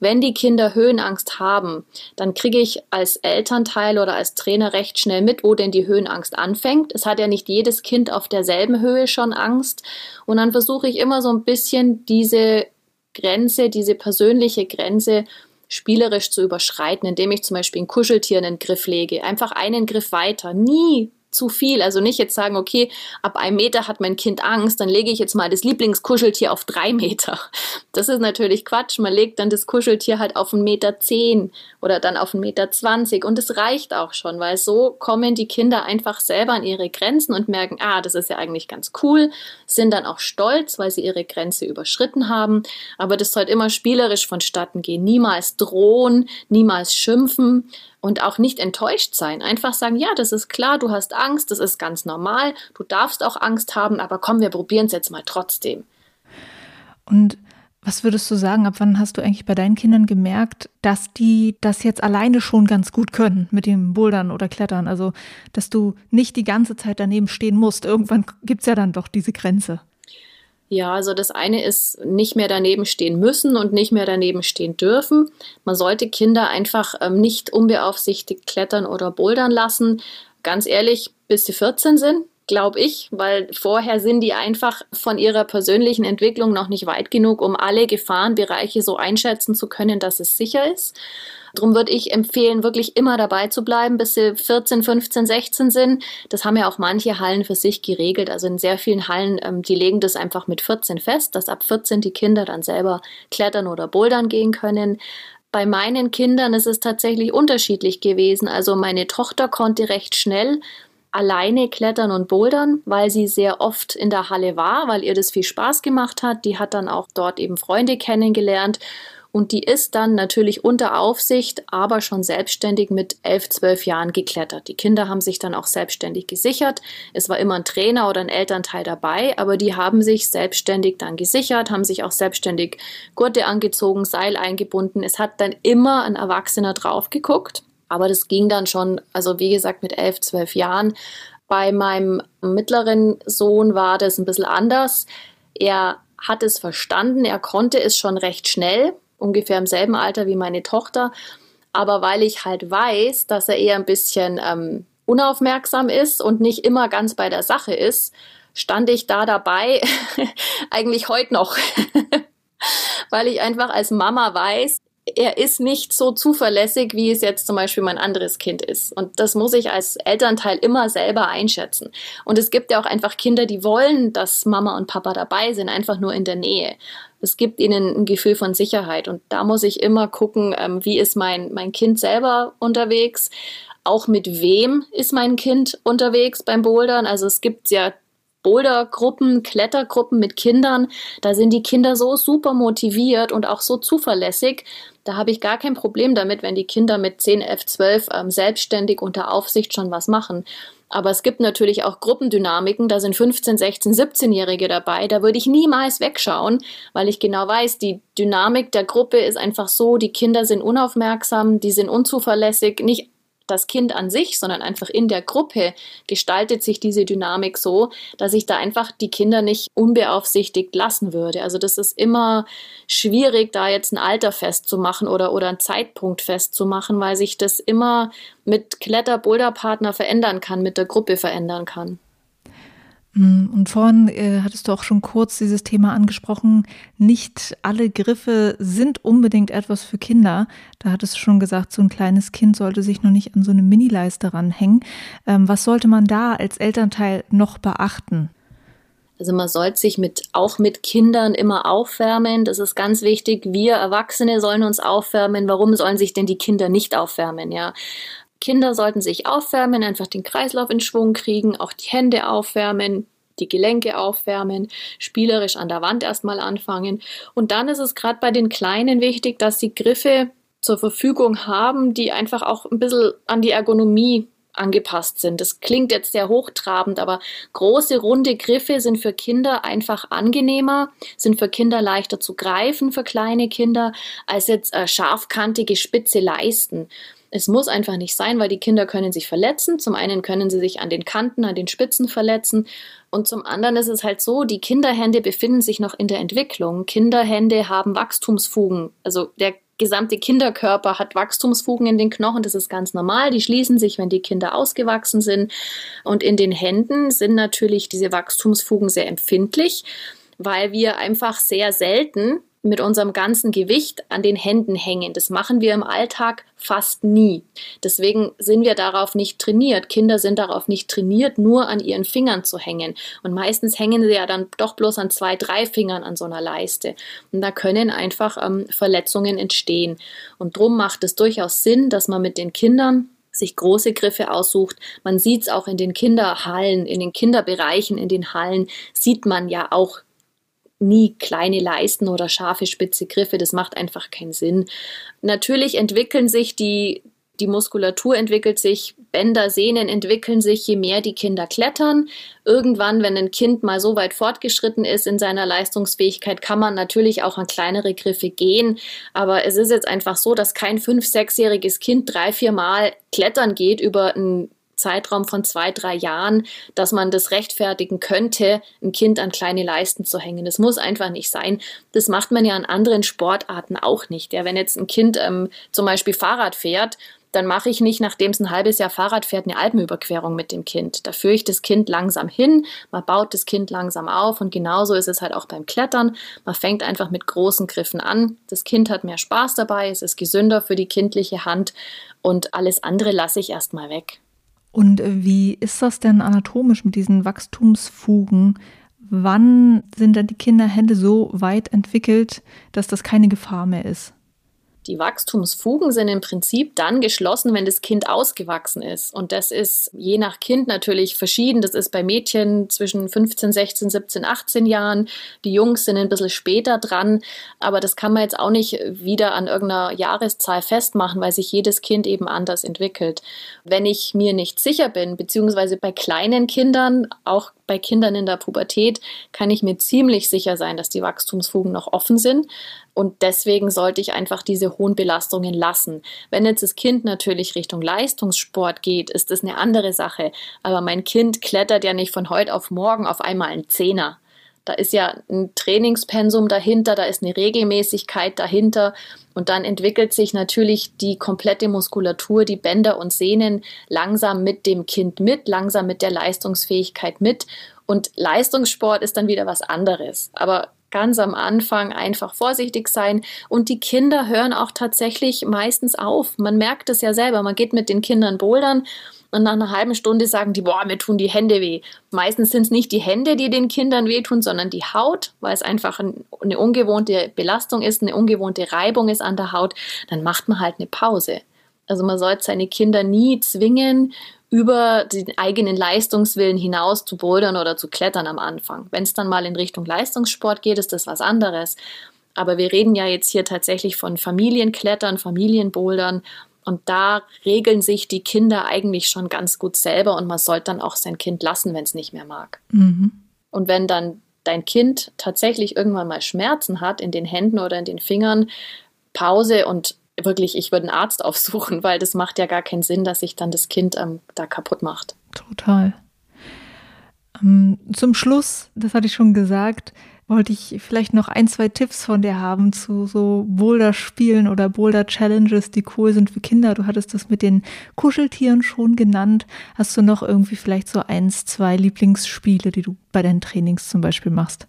S1: Wenn die Kinder Höhenangst haben, dann kriege ich als Elternteil oder als Trainer recht schnell mit, wo denn die Höhenangst anfängt. Es hat ja nicht jedes Kind auf derselben Höhe schon Angst. Und dann versuche ich immer so ein bisschen diese Grenze, diese persönliche Grenze spielerisch zu überschreiten, indem ich zum Beispiel ein Kuscheltier einen Griff lege, einfach einen Griff weiter, nie zu viel. Also nicht jetzt sagen, okay, ab einem Meter hat mein Kind Angst, dann lege ich jetzt mal das Lieblingskuscheltier auf drei Meter. Das ist natürlich Quatsch. Man legt dann das Kuscheltier halt auf einen Meter zehn oder dann auf einen Meter zwanzig und es reicht auch schon, weil so kommen die Kinder einfach selber an ihre Grenzen und merken, ah, das ist ja eigentlich ganz cool, sind dann auch stolz, weil sie ihre Grenze überschritten haben. Aber das sollte immer spielerisch vonstatten gehen. Niemals drohen, niemals schimpfen und auch nicht enttäuscht sein. Einfach sagen, ja, das ist klar, du hast Angst, das ist ganz normal, du darfst auch Angst haben, aber komm, wir probieren es jetzt mal trotzdem.
S2: Und was würdest du sagen, ab wann hast du eigentlich bei deinen Kindern gemerkt, dass die das jetzt alleine schon ganz gut können mit dem Bouldern oder Klettern? Also, dass du nicht die ganze Zeit daneben stehen musst. Irgendwann gibt es ja dann doch diese Grenze.
S1: Ja, also das eine ist nicht mehr daneben stehen müssen und nicht mehr daneben stehen dürfen. Man sollte Kinder einfach ähm, nicht unbeaufsichtigt klettern oder bouldern lassen. Ganz ehrlich, bis sie 14 sind, glaube ich, weil vorher sind die einfach von ihrer persönlichen Entwicklung noch nicht weit genug, um alle Gefahrenbereiche so einschätzen zu können, dass es sicher ist. Darum würde ich empfehlen, wirklich immer dabei zu bleiben, bis sie 14, 15, 16 sind. Das haben ja auch manche Hallen für sich geregelt. Also in sehr vielen Hallen, ähm, die legen das einfach mit 14 fest, dass ab 14 die Kinder dann selber klettern oder bouldern gehen können. Bei meinen Kindern ist es tatsächlich unterschiedlich gewesen. Also meine Tochter konnte recht schnell alleine klettern und bouldern, weil sie sehr oft in der Halle war, weil ihr das viel Spaß gemacht hat. Die hat dann auch dort eben Freunde kennengelernt und die ist dann natürlich unter Aufsicht, aber schon selbstständig mit elf, zwölf Jahren geklettert. Die Kinder haben sich dann auch selbstständig gesichert. Es war immer ein Trainer oder ein Elternteil dabei, aber die haben sich selbstständig dann gesichert, haben sich auch selbstständig Gurte angezogen, Seil eingebunden. Es hat dann immer ein Erwachsener drauf geguckt. Aber das ging dann schon, also wie gesagt, mit elf, zwölf Jahren. Bei meinem mittleren Sohn war das ein bisschen anders. Er hat es verstanden, er konnte es schon recht schnell ungefähr im selben Alter wie meine Tochter. Aber weil ich halt weiß, dass er eher ein bisschen ähm, unaufmerksam ist und nicht immer ganz bei der Sache ist, stand ich da dabei, <laughs> eigentlich heute noch. <laughs> weil ich einfach als Mama weiß, er ist nicht so zuverlässig, wie es jetzt zum Beispiel mein anderes Kind ist. Und das muss ich als Elternteil immer selber einschätzen. Und es gibt ja auch einfach Kinder, die wollen, dass Mama und Papa dabei sind, einfach nur in der Nähe. Es gibt ihnen ein Gefühl von Sicherheit. Und da muss ich immer gucken, ähm, wie ist mein, mein Kind selber unterwegs. Auch mit wem ist mein Kind unterwegs beim Bouldern? Also es gibt ja Bouldergruppen, Klettergruppen mit Kindern. Da sind die Kinder so super motiviert und auch so zuverlässig. Da habe ich gar kein Problem damit, wenn die Kinder mit 10, 11, 12 ähm, selbstständig unter Aufsicht schon was machen. Aber es gibt natürlich auch Gruppendynamiken, da sind 15, 16, 17-Jährige dabei. Da würde ich niemals wegschauen, weil ich genau weiß, die Dynamik der Gruppe ist einfach so, die Kinder sind unaufmerksam, die sind unzuverlässig, nicht das Kind an sich, sondern einfach in der Gruppe gestaltet sich diese Dynamik so, dass ich da einfach die Kinder nicht unbeaufsichtigt lassen würde. Also das ist immer schwierig, da jetzt ein Alter festzumachen oder, oder einen Zeitpunkt festzumachen, weil sich das immer mit Kletter-Boulder-Partner verändern kann, mit der Gruppe verändern kann.
S2: Mm, und vorhin äh, hattest du auch schon kurz dieses Thema angesprochen. Nicht alle Griffe sind unbedingt etwas für Kinder. Da hattest du schon gesagt, so ein kleines Kind sollte sich noch nicht an so eine Mini-Leiste ranhängen. Ähm, was sollte man da als Elternteil noch beachten?
S1: Also man sollte sich mit, auch mit Kindern immer aufwärmen. Das ist ganz wichtig. Wir Erwachsene sollen uns aufwärmen. Warum sollen sich denn die Kinder nicht aufwärmen? Ja, Kinder sollten sich aufwärmen, einfach den Kreislauf in Schwung kriegen, auch die Hände aufwärmen, die Gelenke aufwärmen, spielerisch an der Wand erstmal anfangen. Und dann ist es gerade bei den Kleinen wichtig, dass sie Griffe zur Verfügung haben, die einfach auch ein bisschen an die Ergonomie angepasst sind. Das klingt jetzt sehr hochtrabend, aber große runde Griffe sind für Kinder einfach angenehmer, sind für Kinder leichter zu greifen für kleine Kinder als jetzt äh, scharfkantige spitze Leisten. Es muss einfach nicht sein, weil die Kinder können sich verletzen. Zum einen können sie sich an den Kanten, an den Spitzen verletzen. Und zum anderen ist es halt so, die Kinderhände befinden sich noch in der Entwicklung. Kinderhände haben Wachstumsfugen. Also der gesamte Kinderkörper hat Wachstumsfugen in den Knochen. Das ist ganz normal. Die schließen sich, wenn die Kinder ausgewachsen sind. Und in den Händen sind natürlich diese Wachstumsfugen sehr empfindlich, weil wir einfach sehr selten mit unserem ganzen Gewicht an den Händen hängen. Das machen wir im Alltag fast nie. Deswegen sind wir darauf nicht trainiert. Kinder sind darauf nicht trainiert, nur an ihren Fingern zu hängen. Und meistens hängen sie ja dann doch bloß an zwei, drei Fingern an so einer Leiste. Und da können einfach ähm, Verletzungen entstehen. Und darum macht es durchaus Sinn, dass man mit den Kindern sich große Griffe aussucht. Man sieht es auch in den Kinderhallen, in den Kinderbereichen, in den Hallen sieht man ja auch nie kleine Leisten oder scharfe spitze Griffe. Das macht einfach keinen Sinn. Natürlich entwickeln sich die, die Muskulatur entwickelt sich, Bänder, Sehnen entwickeln sich, je mehr die Kinder klettern. Irgendwann, wenn ein Kind mal so weit fortgeschritten ist in seiner Leistungsfähigkeit, kann man natürlich auch an kleinere Griffe gehen. Aber es ist jetzt einfach so, dass kein fünf-, sechsjähriges Kind drei, vier Mal klettern geht über ein Zeitraum von zwei, drei Jahren, dass man das rechtfertigen könnte, ein Kind an kleine Leisten zu hängen. Das muss einfach nicht sein. Das macht man ja an anderen Sportarten auch nicht. Ja, wenn jetzt ein Kind ähm, zum Beispiel Fahrrad fährt, dann mache ich nicht, nachdem es ein halbes Jahr Fahrrad fährt, eine Alpenüberquerung mit dem Kind. Da führe ich das Kind langsam hin, man baut das Kind langsam auf und genauso ist es halt auch beim Klettern. Man fängt einfach mit großen Griffen an. Das Kind hat mehr Spaß dabei, es ist gesünder für die kindliche Hand und alles andere lasse ich erstmal weg.
S2: Und äh, wie ist das denn anatomisch mit diesen Wachstumsfugen? Wann sind dann die Kinderhände so weit entwickelt, dass das keine Gefahr mehr ist?
S1: Die Wachstumsfugen sind im Prinzip dann geschlossen, wenn das Kind ausgewachsen ist. Und das ist je nach Kind natürlich verschieden. Das ist bei Mädchen zwischen 15, 16, 17, 18 Jahren. Die Jungs sind ein bisschen später dran. Aber das kann man jetzt auch nicht wieder an irgendeiner Jahreszahl festmachen, weil sich jedes Kind eben anders entwickelt. Wenn ich mir nicht sicher bin, beziehungsweise bei kleinen Kindern, auch bei Kindern in der Pubertät, kann ich mir ziemlich sicher sein, dass die Wachstumsfugen noch offen sind. Und deswegen sollte ich einfach diese hohen Belastungen lassen. Wenn jetzt das Kind natürlich Richtung Leistungssport geht, ist das eine andere Sache. Aber mein Kind klettert ja nicht von heute auf morgen auf einmal ein Zehner. Da ist ja ein Trainingspensum dahinter, da ist eine Regelmäßigkeit dahinter und dann entwickelt sich natürlich die komplette Muskulatur, die Bänder und Sehnen langsam mit dem Kind mit, langsam mit der Leistungsfähigkeit mit. Und Leistungssport ist dann wieder was anderes. Aber ganz am Anfang einfach vorsichtig sein. Und die Kinder hören auch tatsächlich meistens auf. Man merkt es ja selber. Man geht mit den Kindern bouldern und nach einer halben Stunde sagen die, boah, mir tun die Hände weh. Meistens sind es nicht die Hände, die den Kindern wehtun, sondern die Haut, weil es einfach eine ungewohnte Belastung ist, eine ungewohnte Reibung ist an der Haut. Dann macht man halt eine Pause. Also man sollte seine Kinder nie zwingen, über den eigenen Leistungswillen hinaus zu bouldern oder zu klettern am Anfang. Wenn es dann mal in Richtung Leistungssport geht, ist das was anderes. Aber wir reden ja jetzt hier tatsächlich von Familienklettern, Familienbouldern. Und da regeln sich die Kinder eigentlich schon ganz gut selber und man sollte dann auch sein Kind lassen, wenn es nicht mehr mag. Mhm. Und wenn dann dein Kind tatsächlich irgendwann mal Schmerzen hat in den Händen oder in den Fingern, Pause und wirklich, ich würde einen Arzt <laughs> aufsuchen, weil das macht ja gar keinen Sinn, dass sich dann das Kind ähm, da kaputt macht.
S2: Total. Ähm, zum Schluss, das hatte ich schon gesagt, wollte ich vielleicht noch ein, zwei Tipps von dir haben zu so Boulder-Spielen oder Boulder-Challenges, die cool sind für Kinder. Du hattest das mit den Kuscheltieren schon genannt. Hast du noch irgendwie vielleicht so eins, zwei Lieblingsspiele, die du bei deinen Trainings zum Beispiel machst?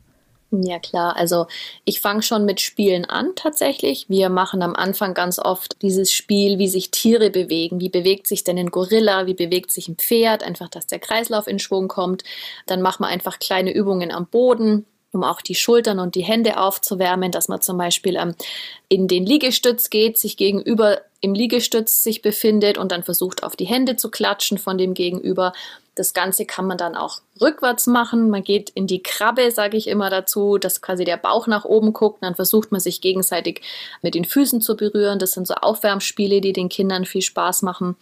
S1: Ja klar, also ich fange schon mit Spielen an tatsächlich. Wir machen am Anfang ganz oft dieses Spiel, wie sich Tiere bewegen. Wie bewegt sich denn ein Gorilla? Wie bewegt sich ein Pferd? Einfach, dass der Kreislauf in Schwung kommt. Dann machen wir einfach kleine Übungen am Boden um auch die Schultern und die Hände aufzuwärmen, dass man zum Beispiel ähm, in den Liegestütz geht, sich gegenüber im Liegestütz sich befindet und dann versucht auf die Hände zu klatschen von dem Gegenüber das Ganze kann man dann auch rückwärts machen. Man geht in die Krabbe, sage ich immer dazu, dass quasi der Bauch nach oben guckt. Dann versucht man sich gegenseitig mit den Füßen zu berühren. Das sind so Aufwärmspiele, die den Kindern viel Spaß machen.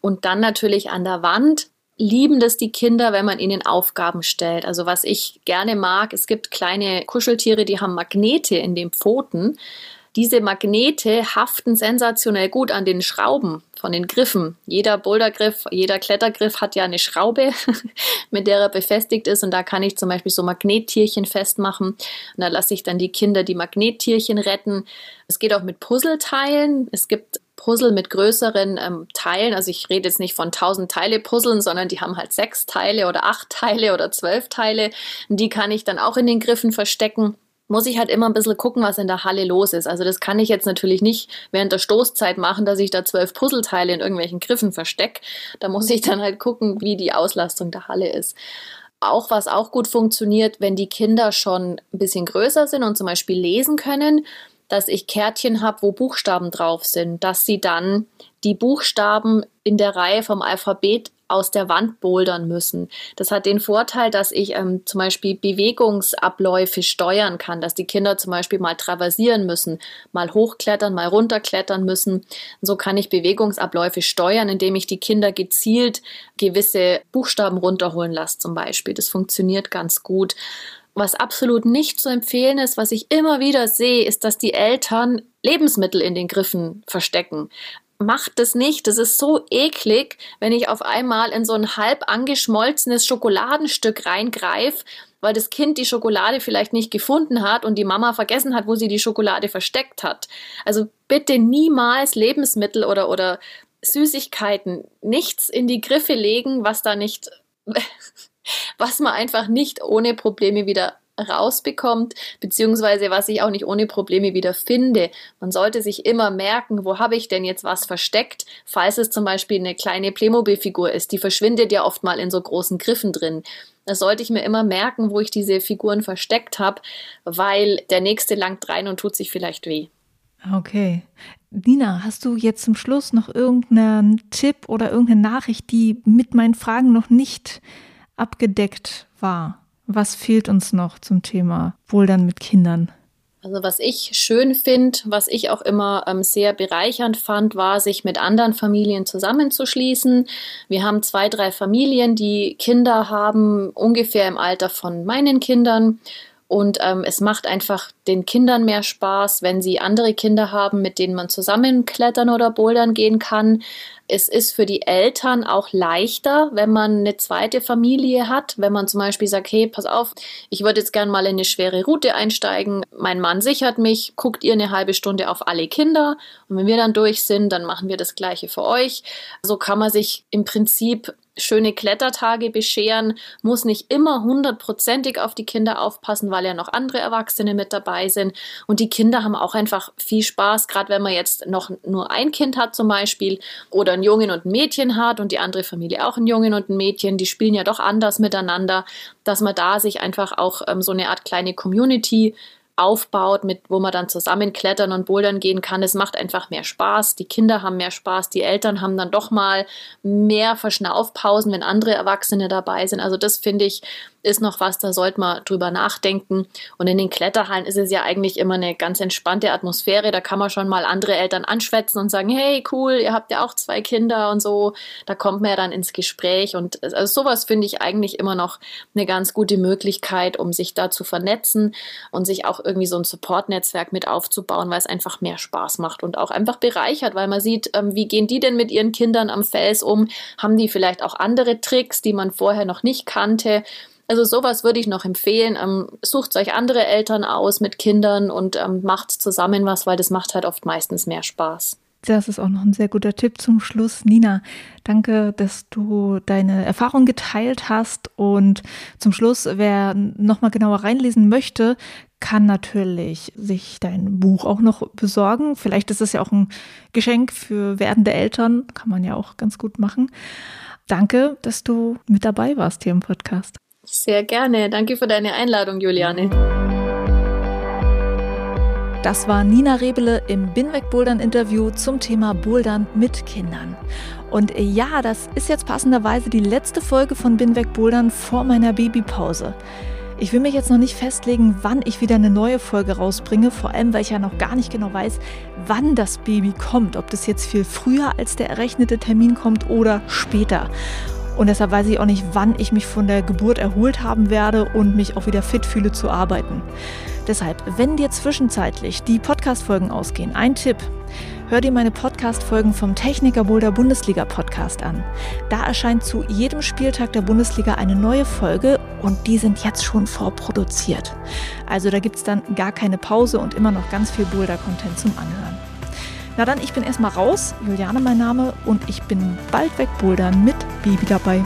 S1: Und dann natürlich an der Wand lieben das die Kinder, wenn man ihnen Aufgaben stellt. Also was ich gerne mag, es gibt kleine Kuscheltiere, die haben Magnete in den Pfoten. Diese Magnete haften sensationell gut an den Schrauben von den Griffen. Jeder Bouldergriff, jeder Klettergriff hat ja eine Schraube, <laughs> mit der er befestigt ist. Und da kann ich zum Beispiel so Magnettierchen festmachen. Und da lasse ich dann die Kinder die Magnettierchen retten. Es geht auch mit Puzzleteilen. Es gibt Puzzle mit größeren ähm, Teilen. Also ich rede jetzt nicht von 1000 Teile Puzzeln, sondern die haben halt sechs Teile oder acht Teile oder zwölf Teile. Die kann ich dann auch in den Griffen verstecken. muss ich halt immer ein bisschen gucken, was in der Halle los ist. Also das kann ich jetzt natürlich nicht während der Stoßzeit machen, dass ich da zwölf Puzzleteile in irgendwelchen Griffen verstecke. Da muss ich dann halt gucken, wie die Auslastung der Halle ist. Auch was auch gut funktioniert, wenn die Kinder schon ein bisschen größer sind und zum Beispiel lesen können, dass ich Kärtchen habe, wo Buchstaben drauf sind, dass sie dann die Buchstaben in der Reihe vom Alphabet aus der Wand bouldern müssen. Das hat den Vorteil, dass ich ähm, zum Beispiel Bewegungsabläufe steuern kann, dass die Kinder zum Beispiel mal traversieren müssen, mal hochklettern, mal runterklettern müssen. Und so kann ich Bewegungsabläufe steuern, indem ich die Kinder gezielt gewisse Buchstaben runterholen lasse zum Beispiel. Das funktioniert ganz gut. Was absolut nicht zu empfehlen ist, was ich immer wieder sehe, ist, dass die Eltern Lebensmittel in den Griffen verstecken macht das nicht. Das ist so eklig, wenn ich auf einmal in so ein halb angeschmolzenes Schokoladenstück reingreife, weil das Kind die Schokolade vielleicht nicht gefunden hat und die Mama vergessen hat, wo sie die Schokolade versteckt hat. Also bitte niemals Lebensmittel oder, oder Süßigkeiten, nichts in die Griffe legen, was da nicht, <laughs> was man einfach nicht ohne Probleme wieder rausbekommt, beziehungsweise was ich auch nicht ohne Probleme wieder finde. Man sollte sich immer merken, wo habe ich denn jetzt was versteckt, falls es zum Beispiel eine kleine Playmobil-Figur ist. Die verschwindet ja oft mal in so großen Griffen drin. Da sollte ich mir immer merken, wo ich diese Figuren versteckt habe, weil der nächste langt rein und tut sich vielleicht weh.
S2: Okay. Nina, hast du jetzt zum Schluss noch irgendeinen Tipp oder irgendeine Nachricht, die mit meinen Fragen noch nicht abgedeckt war? Was fehlt uns noch zum Thema Bouldern mit Kindern?
S1: Also was ich schön finde, was ich auch immer ähm, sehr bereichernd fand, war, sich mit anderen Familien zusammenzuschließen. Wir haben zwei, drei Familien, die Kinder haben, ungefähr im Alter von meinen Kindern. Und ähm, es macht einfach den Kindern mehr Spaß, wenn sie andere Kinder haben, mit denen man zusammen klettern oder bouldern gehen kann. Es ist für die Eltern auch leichter, wenn man eine zweite Familie hat, wenn man zum Beispiel sagt, hey, pass auf, ich würde jetzt gern mal in eine schwere Route einsteigen. Mein Mann sichert mich, guckt ihr eine halbe Stunde auf alle Kinder und wenn wir dann durch sind, dann machen wir das gleiche für euch. So kann man sich im Prinzip schöne Klettertage bescheren, muss nicht immer hundertprozentig auf die Kinder aufpassen, weil ja noch andere Erwachsene mit dabei sind. Und die Kinder haben auch einfach viel Spaß, gerade wenn man jetzt noch nur ein Kind hat zum Beispiel oder einen Jungen und ein Mädchen hat und die andere Familie auch einen Jungen und ein Mädchen, die spielen ja doch anders miteinander, dass man da sich einfach auch ähm, so eine Art kleine Community aufbaut, mit wo man dann zusammen klettern und bouldern gehen kann. Es macht einfach mehr Spaß. Die Kinder haben mehr Spaß, die Eltern haben dann doch mal mehr Verschnaufpausen, wenn andere Erwachsene dabei sind. Also das finde ich ist noch was, da sollte man drüber nachdenken. Und in den Kletterhallen ist es ja eigentlich immer eine ganz entspannte Atmosphäre. Da kann man schon mal andere Eltern anschwätzen und sagen, hey, cool, ihr habt ja auch zwei Kinder und so. Da kommt man ja dann ins Gespräch. Und also sowas finde ich eigentlich immer noch eine ganz gute Möglichkeit, um sich da zu vernetzen und sich auch irgendwie so ein Support-Netzwerk mit aufzubauen, weil es einfach mehr Spaß macht und auch einfach bereichert, weil man sieht, ähm, wie gehen die denn mit ihren Kindern am Fels um? Haben die vielleicht auch andere Tricks, die man vorher noch nicht kannte? Also sowas würde ich noch empfehlen. Ähm, sucht euch andere Eltern aus mit Kindern und ähm, macht zusammen was, weil das macht halt oft meistens mehr Spaß.
S2: Das ist auch noch ein sehr guter Tipp zum Schluss. Nina, danke, dass du deine Erfahrung geteilt hast. Und zum Schluss, wer nochmal genauer reinlesen möchte, kann natürlich sich dein Buch auch noch besorgen. Vielleicht ist es ja auch ein Geschenk für werdende Eltern. Kann man ja auch ganz gut machen. Danke, dass du mit dabei warst hier im Podcast.
S1: Sehr gerne. Danke für deine Einladung, Juliane.
S2: Das war Nina Rebele im Binweg Bouldern Interview zum Thema Bouldern mit Kindern. Und ja, das ist jetzt passenderweise die letzte Folge von Binweg Bouldern vor meiner Babypause. Ich will mich jetzt noch nicht festlegen, wann ich wieder eine neue Folge rausbringe, vor allem weil ich ja noch gar nicht genau weiß, wann das Baby kommt, ob das jetzt viel früher als der errechnete Termin kommt oder später. Und deshalb weiß ich auch nicht, wann ich mich von der Geburt erholt haben werde und mich auch wieder fit fühle zu arbeiten. Deshalb, wenn dir zwischenzeitlich die Podcast-Folgen ausgehen, ein Tipp. Hör dir meine Podcast-Folgen vom Techniker Boulder Bundesliga Podcast an. Da erscheint zu jedem Spieltag der Bundesliga eine neue Folge und die sind jetzt schon vorproduziert. Also da gibt es dann gar keine Pause und immer noch ganz viel Boulder-Content zum Anhören. Na dann, ich bin erstmal raus. Juliane mein Name und ich bin bald weg bouldern mit Baby dabei.